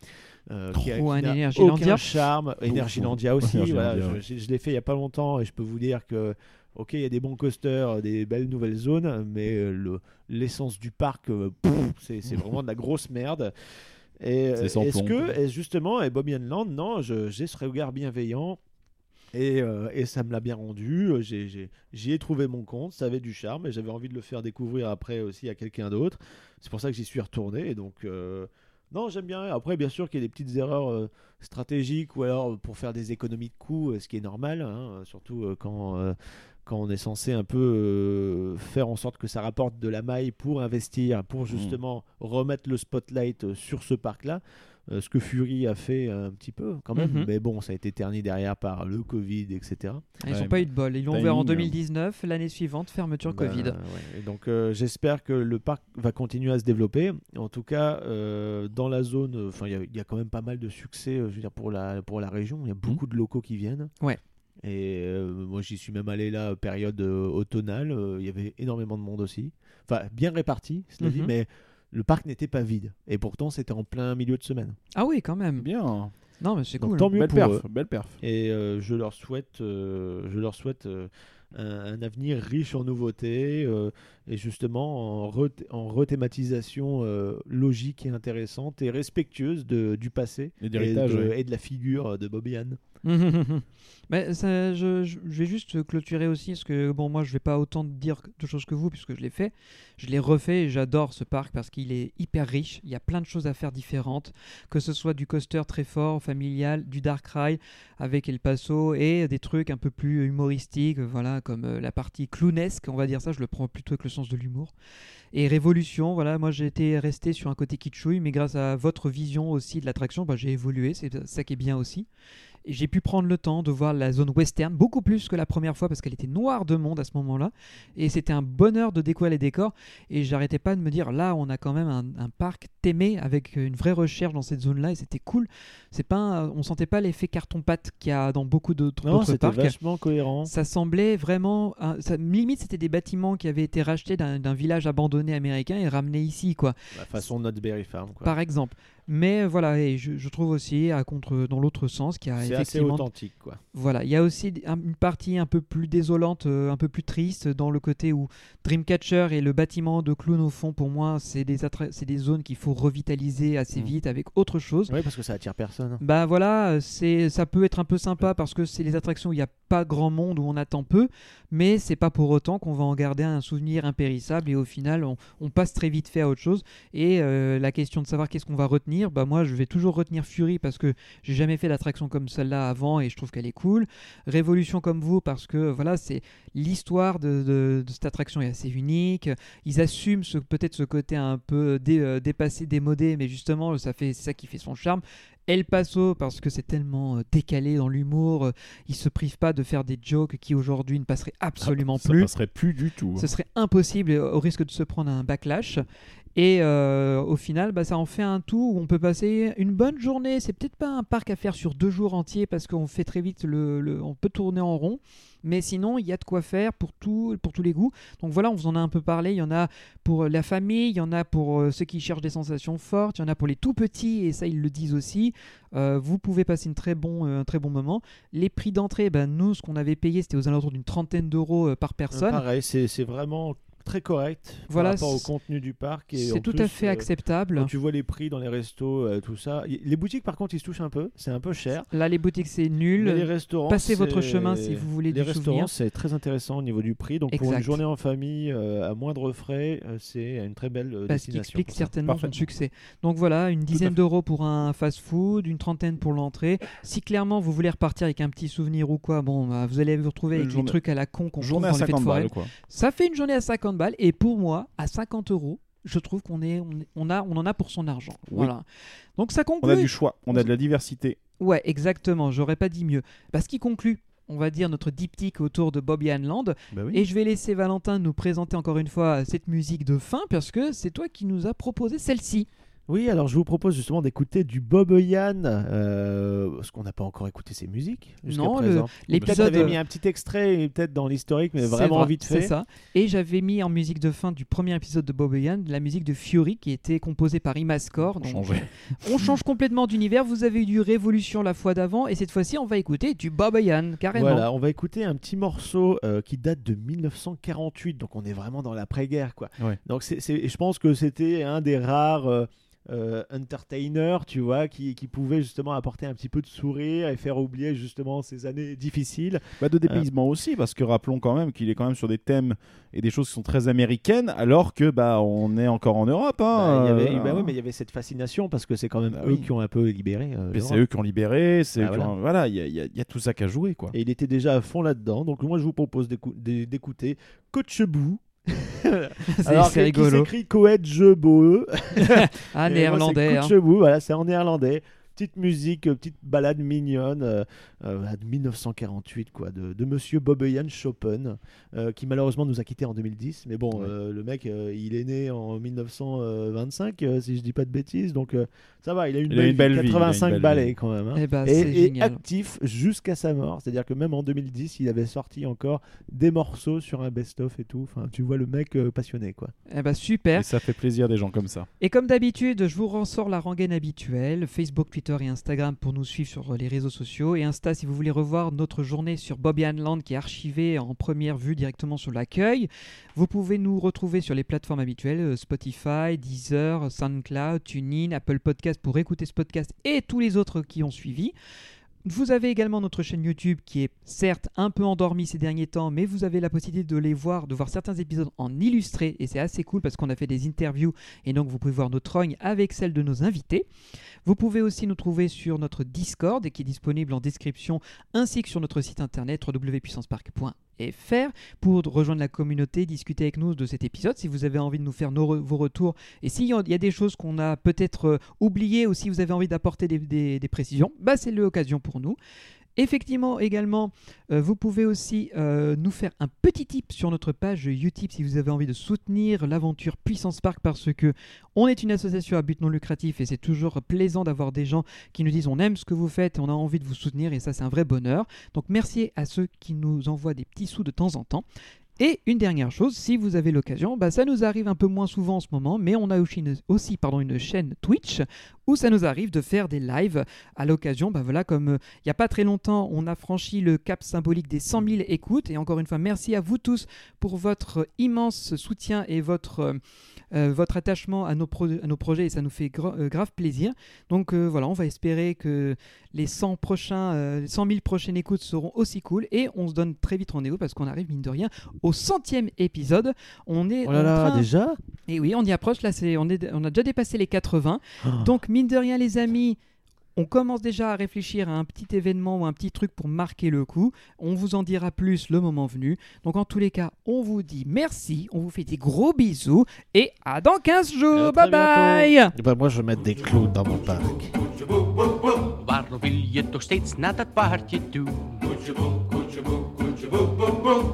euh, qui a, un Énergilandia. charme. Energilandia aussi, Energilandia, voilà, ouais. je, l'ai fait il y a pas longtemps et je peux vous dire que. Ok, il y a des bons coasters, euh, des belles nouvelles zones, mais euh, le- l'essence du parc, c'est vraiment de la grosse merde. Et est-ce que, est justement, et Bobby Land, non, j'ai ce regard bienveillant et, euh, et ça me l'a bien rendu. Euh, J'y ai, trouvé mon compte, ça avait du charme et j'avais envie de le faire découvrir après aussi à quelqu'un d'autre. C'est pour ça que j'y suis retourné. Et donc, euh, non, j'aime bien. Après, bien sûr qu'il y a des petites erreurs euh, stratégiques ou alors pour faire des économies de coûts, ce qui est normal, hein, surtout quand. quand on est censé un peu faire en sorte que ça rapporte de la maille pour investir, pour justement remettre le spotlight sur ce parc-là, euh, ce que Fury a fait un petit peu quand même, Mhm. mais bon, ça a été terni derrière par le Covid, etc. Ils Ouais, n'ont pas eu de bol. Ils l'ont ouvert en hein. 2019, l'année suivante, fermeture Bah, Covid. ouais. Et donc euh, j'espère que le parc va continuer à se développer. En tout cas, euh, dans la zone, euh, enfin il y a- il y, a quand même pas mal de succès, euh, je veux dire pour la pour la région. Il y a beaucoup de locaux qui viennent. Ouais. Et euh, moi j'y suis même allé là période euh, automnale. euh, Il y avait énormément de monde aussi. Enfin bien réparti, cela dit, Mhm. mais le parc n'était pas vide. Et pourtant c'était en plein milieu de semaine. Ah oui, quand même. Bien. Non, mais c'est cool. tant mieux Belle pour perf, eux. belle perf. Et euh, je leur souhaite, euh, je leur souhaite euh, un, un avenir riche en nouveautés euh, et justement en, re- en rethématisation euh, logique et intéressante et respectueuse de, du passé Et et de, ouais. et de la figure de Bobby Ann. Mais ça, je, vais juste clôturer aussi, parce que bon, moi je vais pas autant dire de choses que vous, puisque je l'ai fait. Je l'ai refait et j'adore ce parc parce qu'il est hyper riche. Il y a plein de choses à faire différentes, que ce soit du coaster très fort, familial, du Dark Ride avec El Paso et des trucs un peu plus humoristiques, voilà, comme euh, la partie clownesque, on va dire ça. Je le prends plutôt avec le sens de l'humour. Et Révolution, voilà, moi j'ai été resté sur un côté kitschouille, mais grâce à votre vision aussi de l'attraction, bah, j'ai évolué, c'est ça qui est bien aussi. Et j'ai pu prendre le temps de voir la zone western beaucoup plus que la première fois parce qu'elle était noire de monde à ce moment-là. Et c'était un bonheur de découvrir les décors. Et j'arrêtais pas de me dire là, on a quand même un, un parc témé avec une vraie recherche dans cette zone-là et c'était cool. C'est pas, un- on sentait pas l'effet carton-pâte qu'il y a dans beaucoup d'autres Non, d'autres c'était parcs. vachement cohérent. Ça semblait vraiment. un- ça- limite, c'était des bâtiments qui avaient été rachetés d'un village abandonné américain et ramenés ici, quoi. La façon Notberry Farm. quoi. Par exemple. Mais voilà, et je, je trouve aussi, à contre, dans l'autre sens, qu'il y a C'est assez effectivement. authentique. quoi. Voilà, il y a aussi un- une partie un peu plus désolante, euh, un peu plus triste, dans le côté où Dreamcatcher et le bâtiment de clown au fond, pour moi, c'est des, c'est des zones qu'il faut revitaliser assez Mm. vite avec autre chose. Oui, parce que ça attire personne. Bah voilà, euh, c'est ça peut être un peu sympa parce que c'est les attractions où il n'y a pas grand monde, où on attend peu, mais c'est pas pour autant qu'on va en garder un souvenir impérissable et au final on, on passe très vite fait à autre chose. Et euh, la question de savoir qu'est-ce qu'on va retenir, bah moi je vais toujours retenir Fury parce que j'ai jamais fait d'attraction comme celle-là avant et je trouve qu'elle est cool. Révolution comme vous parce que voilà c'est l'histoire de, de- de cette attraction est assez unique. Ils assument ce- peut-être ce côté un peu dé- euh, dépassé, démodé, mais justement ça fait c'est ça qui fait son charme. El Paso parce que c'est tellement euh, décalé dans l'humour, euh, ils se privent pas de faire des jokes qui aujourd'hui ne passeraient absolument ça plus. passerait plus du tout. hein. Ce serait impossible au risque de se prendre un backlash. Et euh, au final, bah, ça en fait un tout où on peut passer une bonne journée. C'est peut-être pas un parc à faire sur deux jours entiers parce qu'on fait très vite le, le- on peut tourner en rond. Mais sinon, il y a de quoi faire pour, tout, pour tous les goûts. Donc voilà, on vous en a un peu parlé. Il y en a pour la famille, il y en a pour euh, ceux qui cherchent des sensations fortes, il y en a pour les tout petits, et ça ils le disent aussi. Euh, vous pouvez passer une très bon, euh, un très bon moment. Les prix d'entrée, ben, nous, ce qu'on avait payé, c'était aux alentours d'une trentaine d'euros euh, par personne. Pareil, c'est vraiment très correct Voilà, par rapport au contenu du parc. C'est tout plus, à fait euh, acceptable. Quand tu vois les prix dans les restos, euh, tout ça. Les boutiques, par contre, ils se touchent un peu. C'est un peu cher. Là, les boutiques, c'est nul. Mais les restaurants, Passez votre chemin si vous voulez Les du restaurants, c'est très intéressant au niveau du prix. Donc pour une journée en famille euh, à moindre frais, euh, c'est une très belle euh, Bah, ce qui destination. explique certainement son succès. Donc voilà, une dizaine d'euros pour un fast-food, une trentaine pour l'entrée. Si clairement vous voulez repartir avec un petit souvenir ou quoi, bon, bah, vous allez vous retrouver Une avec journée- des trucs à la con qu'on trouve Journée dans à les fêtes 50 foraines. balles, quoi. Ça fait une journée à 50 balles et pour moi, à 50 euros, je trouve qu'on est, on, est- on a, on en a pour son argent. Oui. Voilà. Donc ça conclut. On a du choix, on a de la diversité. Ouais, exactement. J'aurais pas dit mieux. Parce qu'il conclut. On va dire notre diptyque autour de Bobby Land. Bah oui. Et je vais laisser Valentin nous présenter encore une fois cette musique de fin parce que c'est toi qui nous as proposé celle-ci. Oui, alors je vous propose justement d'écouter du Bob Yann, euh, parce qu'on n'a pas encore écouté ses musiques jusqu'à Non, présent. L'épisode- t'avais mis un petit extrait, peut-être dans l'historique, mais C'est vraiment vrai, vite C'est fait. ça. Et j'avais mis en musique de fin du premier épisode de Bob Yann la musique de Fury qui était composée par Imascore. Donc, Changer. on change complètement d'univers. Vous avez eu du Révolution la fois d'avant et cette fois-ci on va écouter du Bob Yann carrément. Voilà, on va écouter un petit morceau euh, qui date de 1948, donc on est vraiment dans l'après-guerre, quoi. Ouais. Donc c'est, c'est- et je pense que c'était un des rares euh, euh, entertainers, tu vois, qui, qui pouvait justement apporter un petit peu de sourire et faire oublier justement ces années difficiles. Bah, de dépaysement aussi, parce que rappelons quand même qu'il est quand même sur des thèmes et des choses qui sont très américaines, alors que bah on est encore en Europe. Bah, Hein, y avait, euh, bah ouais, mais il y avait cette fascination parce que c'est quand même Bah eux oui. qui ont un peu libéré. euh, c'est eux qui ont libéré, c'est Bah voilà. il y, a- y a- y a tout ça qu'à jouer, quoi. Et il était déjà à fond là-dedans. Donc moi je vous propose d'écou- d'é- d'écouter Coachebou. C'est Alors c'est qui- qui rigolo. s'écrit Coachebou. Ah, néerlandais. c'est hein. Voilà, c'est en néerlandais. Petite musique, euh, petite balade mignonne euh, euh, de 1948, quoi, de, de Monsieur Boboyan Chopin, euh, qui malheureusement nous a quittés en 2010. Mais bon, Ouais. euh, le mec, euh, il est né en 1925, euh, si je dis pas de bêtises. Donc euh, ça va, il a une, Il a belle, une belle vie, vie, il a une 85 belle balais vie. quand même. hein. Eh ben, Et, actif jusqu'à sa mort. C'est-à-dire que même en 2010, il avait sorti encore des morceaux sur un best-of et tout. Enfin, tu vois le mec euh, passionné, quoi. Eh ben, super. Et ça fait plaisir des gens comme ça. Et comme d'habitude, je vous ressors la rengaine habituelle, Facebook, Twitter et Instagram pour nous suivre sur les réseaux sociaux. Et Insta si vous voulez revoir notre journée sur Bobby Land qui est archivée en première vue directement sur l'accueil. Vous pouvez nous retrouver sur les plateformes habituelles, euh, Spotify, Deezer, SoundCloud, TuneIn, Apple Podcast pour écouter ce podcast et tous les autres qui ont suivi. Vous avez également notre chaîne YouTube qui est certes un peu endormie ces derniers temps, mais vous avez la possibilité de les voir, de voir certains épisodes en illustré et c'est assez cool parce qu'on a fait des interviews et donc vous pouvez voir nos trognes avec celles de nos invités. Vous pouvez aussi nous trouver sur notre Discord qui est disponible en description ainsi que sur notre site internet www.puissancepark.fr pour rejoindre la communauté, discuter avec nous de cet épisode si vous avez envie de nous faire vos retours et s'il y a- des choses qu'on a peut-être euh, oubliées ou si vous avez envie d'apporter des précisions, bah c'est l'occasion pour nous. Effectivement, également, euh, vous pouvez aussi euh, nous faire un petit tip sur notre page Utip si vous avez envie de soutenir l'aventure Puissance Park parce que on est une association à but non lucratif et c'est toujours plaisant d'avoir des gens qui nous disent on aime ce que vous faites et on a envie de vous soutenir et ça c'est un vrai bonheur. Donc merci à ceux qui nous envoient des petits sous de temps en temps. Et une dernière chose, si vous avez l'occasion, bah ça nous arrive un peu moins souvent en ce moment, mais on a aussi une chaîne Twitch où ça nous arrive de faire des lives à l'occasion. Bah voilà, comme euh, il n'y a pas très longtemps, on a franchi le cap symbolique des 100 000 écoutes. Et encore une fois, merci à vous tous pour votre immense soutien et votre, euh, euh, votre attachement à nos, pro- à nos projets et ça nous fait gra- euh, grave plaisir. Donc euh, voilà, on va espérer que les 100, prochains, euh, les 100 000 prochaines écoutes seront aussi cool et on se donne très vite rendez-vous parce qu'on arrive mine de rien au centième épisode. On est Oh là en là, déjà? Et oui, on y approche là, c'est on, est, on a déjà dépassé les 80. Ah. Donc mine de rien les amis, on commence déjà à réfléchir à un petit événement ou un petit truc pour marquer le coup. On vous en dira plus le moment venu. Donc en tous les cas, on vous dit merci, on vous fait des gros bisous et à dans 15 jours. Bye bye. Eh ben, moi, je vais mettre des clous dans mon parc.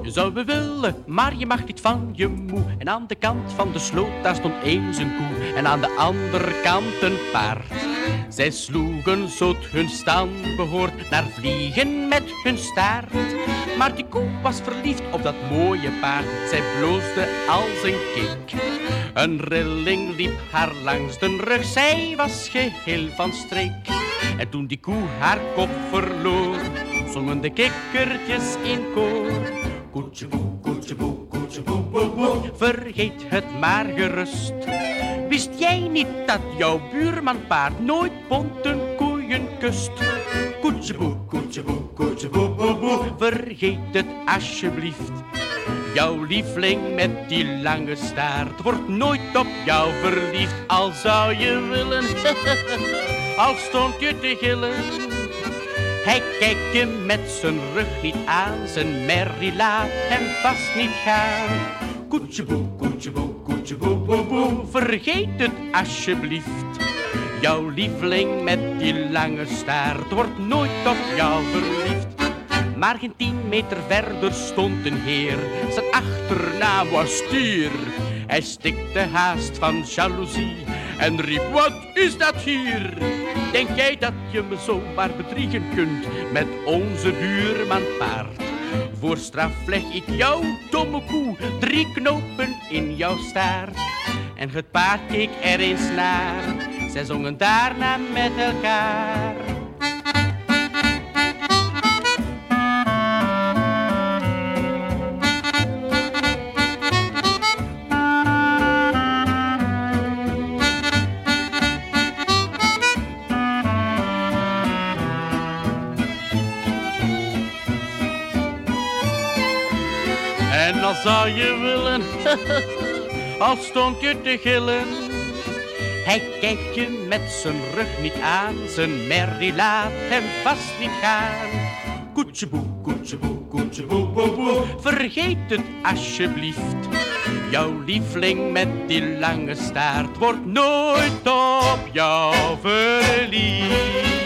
Je zou wel willen, maar je mag niet van je moe. En aan de kant van de sloot, daar stond eens een koe. En aan de andere kant een paard. Zij sloegen zo't hun staan behoort naar vliegen met hun staart. Maar die koe was verliefd op dat mooie paard. Zij bloosde als een kik. Een rilling liep haar langs de rug. Zij was geheel van streek. En toen die koe haar kop verloor, zongen de kikkertjes in koor. Koetje boe, koetje boe, koetje boe, boe, boe. Vergeet het maar gerust. Wist jij niet dat jouw buurman paard nooit bonte koeien kust? Koetje boe, koetje boe, koetje boe, boe, boe. Vergeet het alsjeblieft. Jouw lieveling met die lange staart wordt nooit op jou verliefd. Al zou je willen, al stond je te gillen. Hij kijkt je met zijn rug niet aan, zijn merrie laat hem vast niet gaan. Koetje boe, koetje boe, koetje boe, boe, boe, vergeet het alsjeblieft. Jouw lieveling met die lange staart wordt nooit op jou verliefd. Maar geen tien meter verder stond een heer, zijn achternaam was Stier. Hij stikte haast van jaloezie en riep, wat is dat hier? Denk jij dat je me zomaar bedriegen kunt met onze buurman paard? Voor straf leg ik jou, domme koe, drie knopen in jouw staart. En het paard keek er eens naar, zij zongen daarna met elkaar. Dan zou je willen, al stond je te gillen. Hij kijkt je met zijn rug niet aan, zijn merrie laat hem vast niet gaan. Koetje boe, koetje boe, koetje boe, boe, boe, vergeet het alsjeblieft. Jouw lieveling met die lange staart wordt nooit op jou verliefd.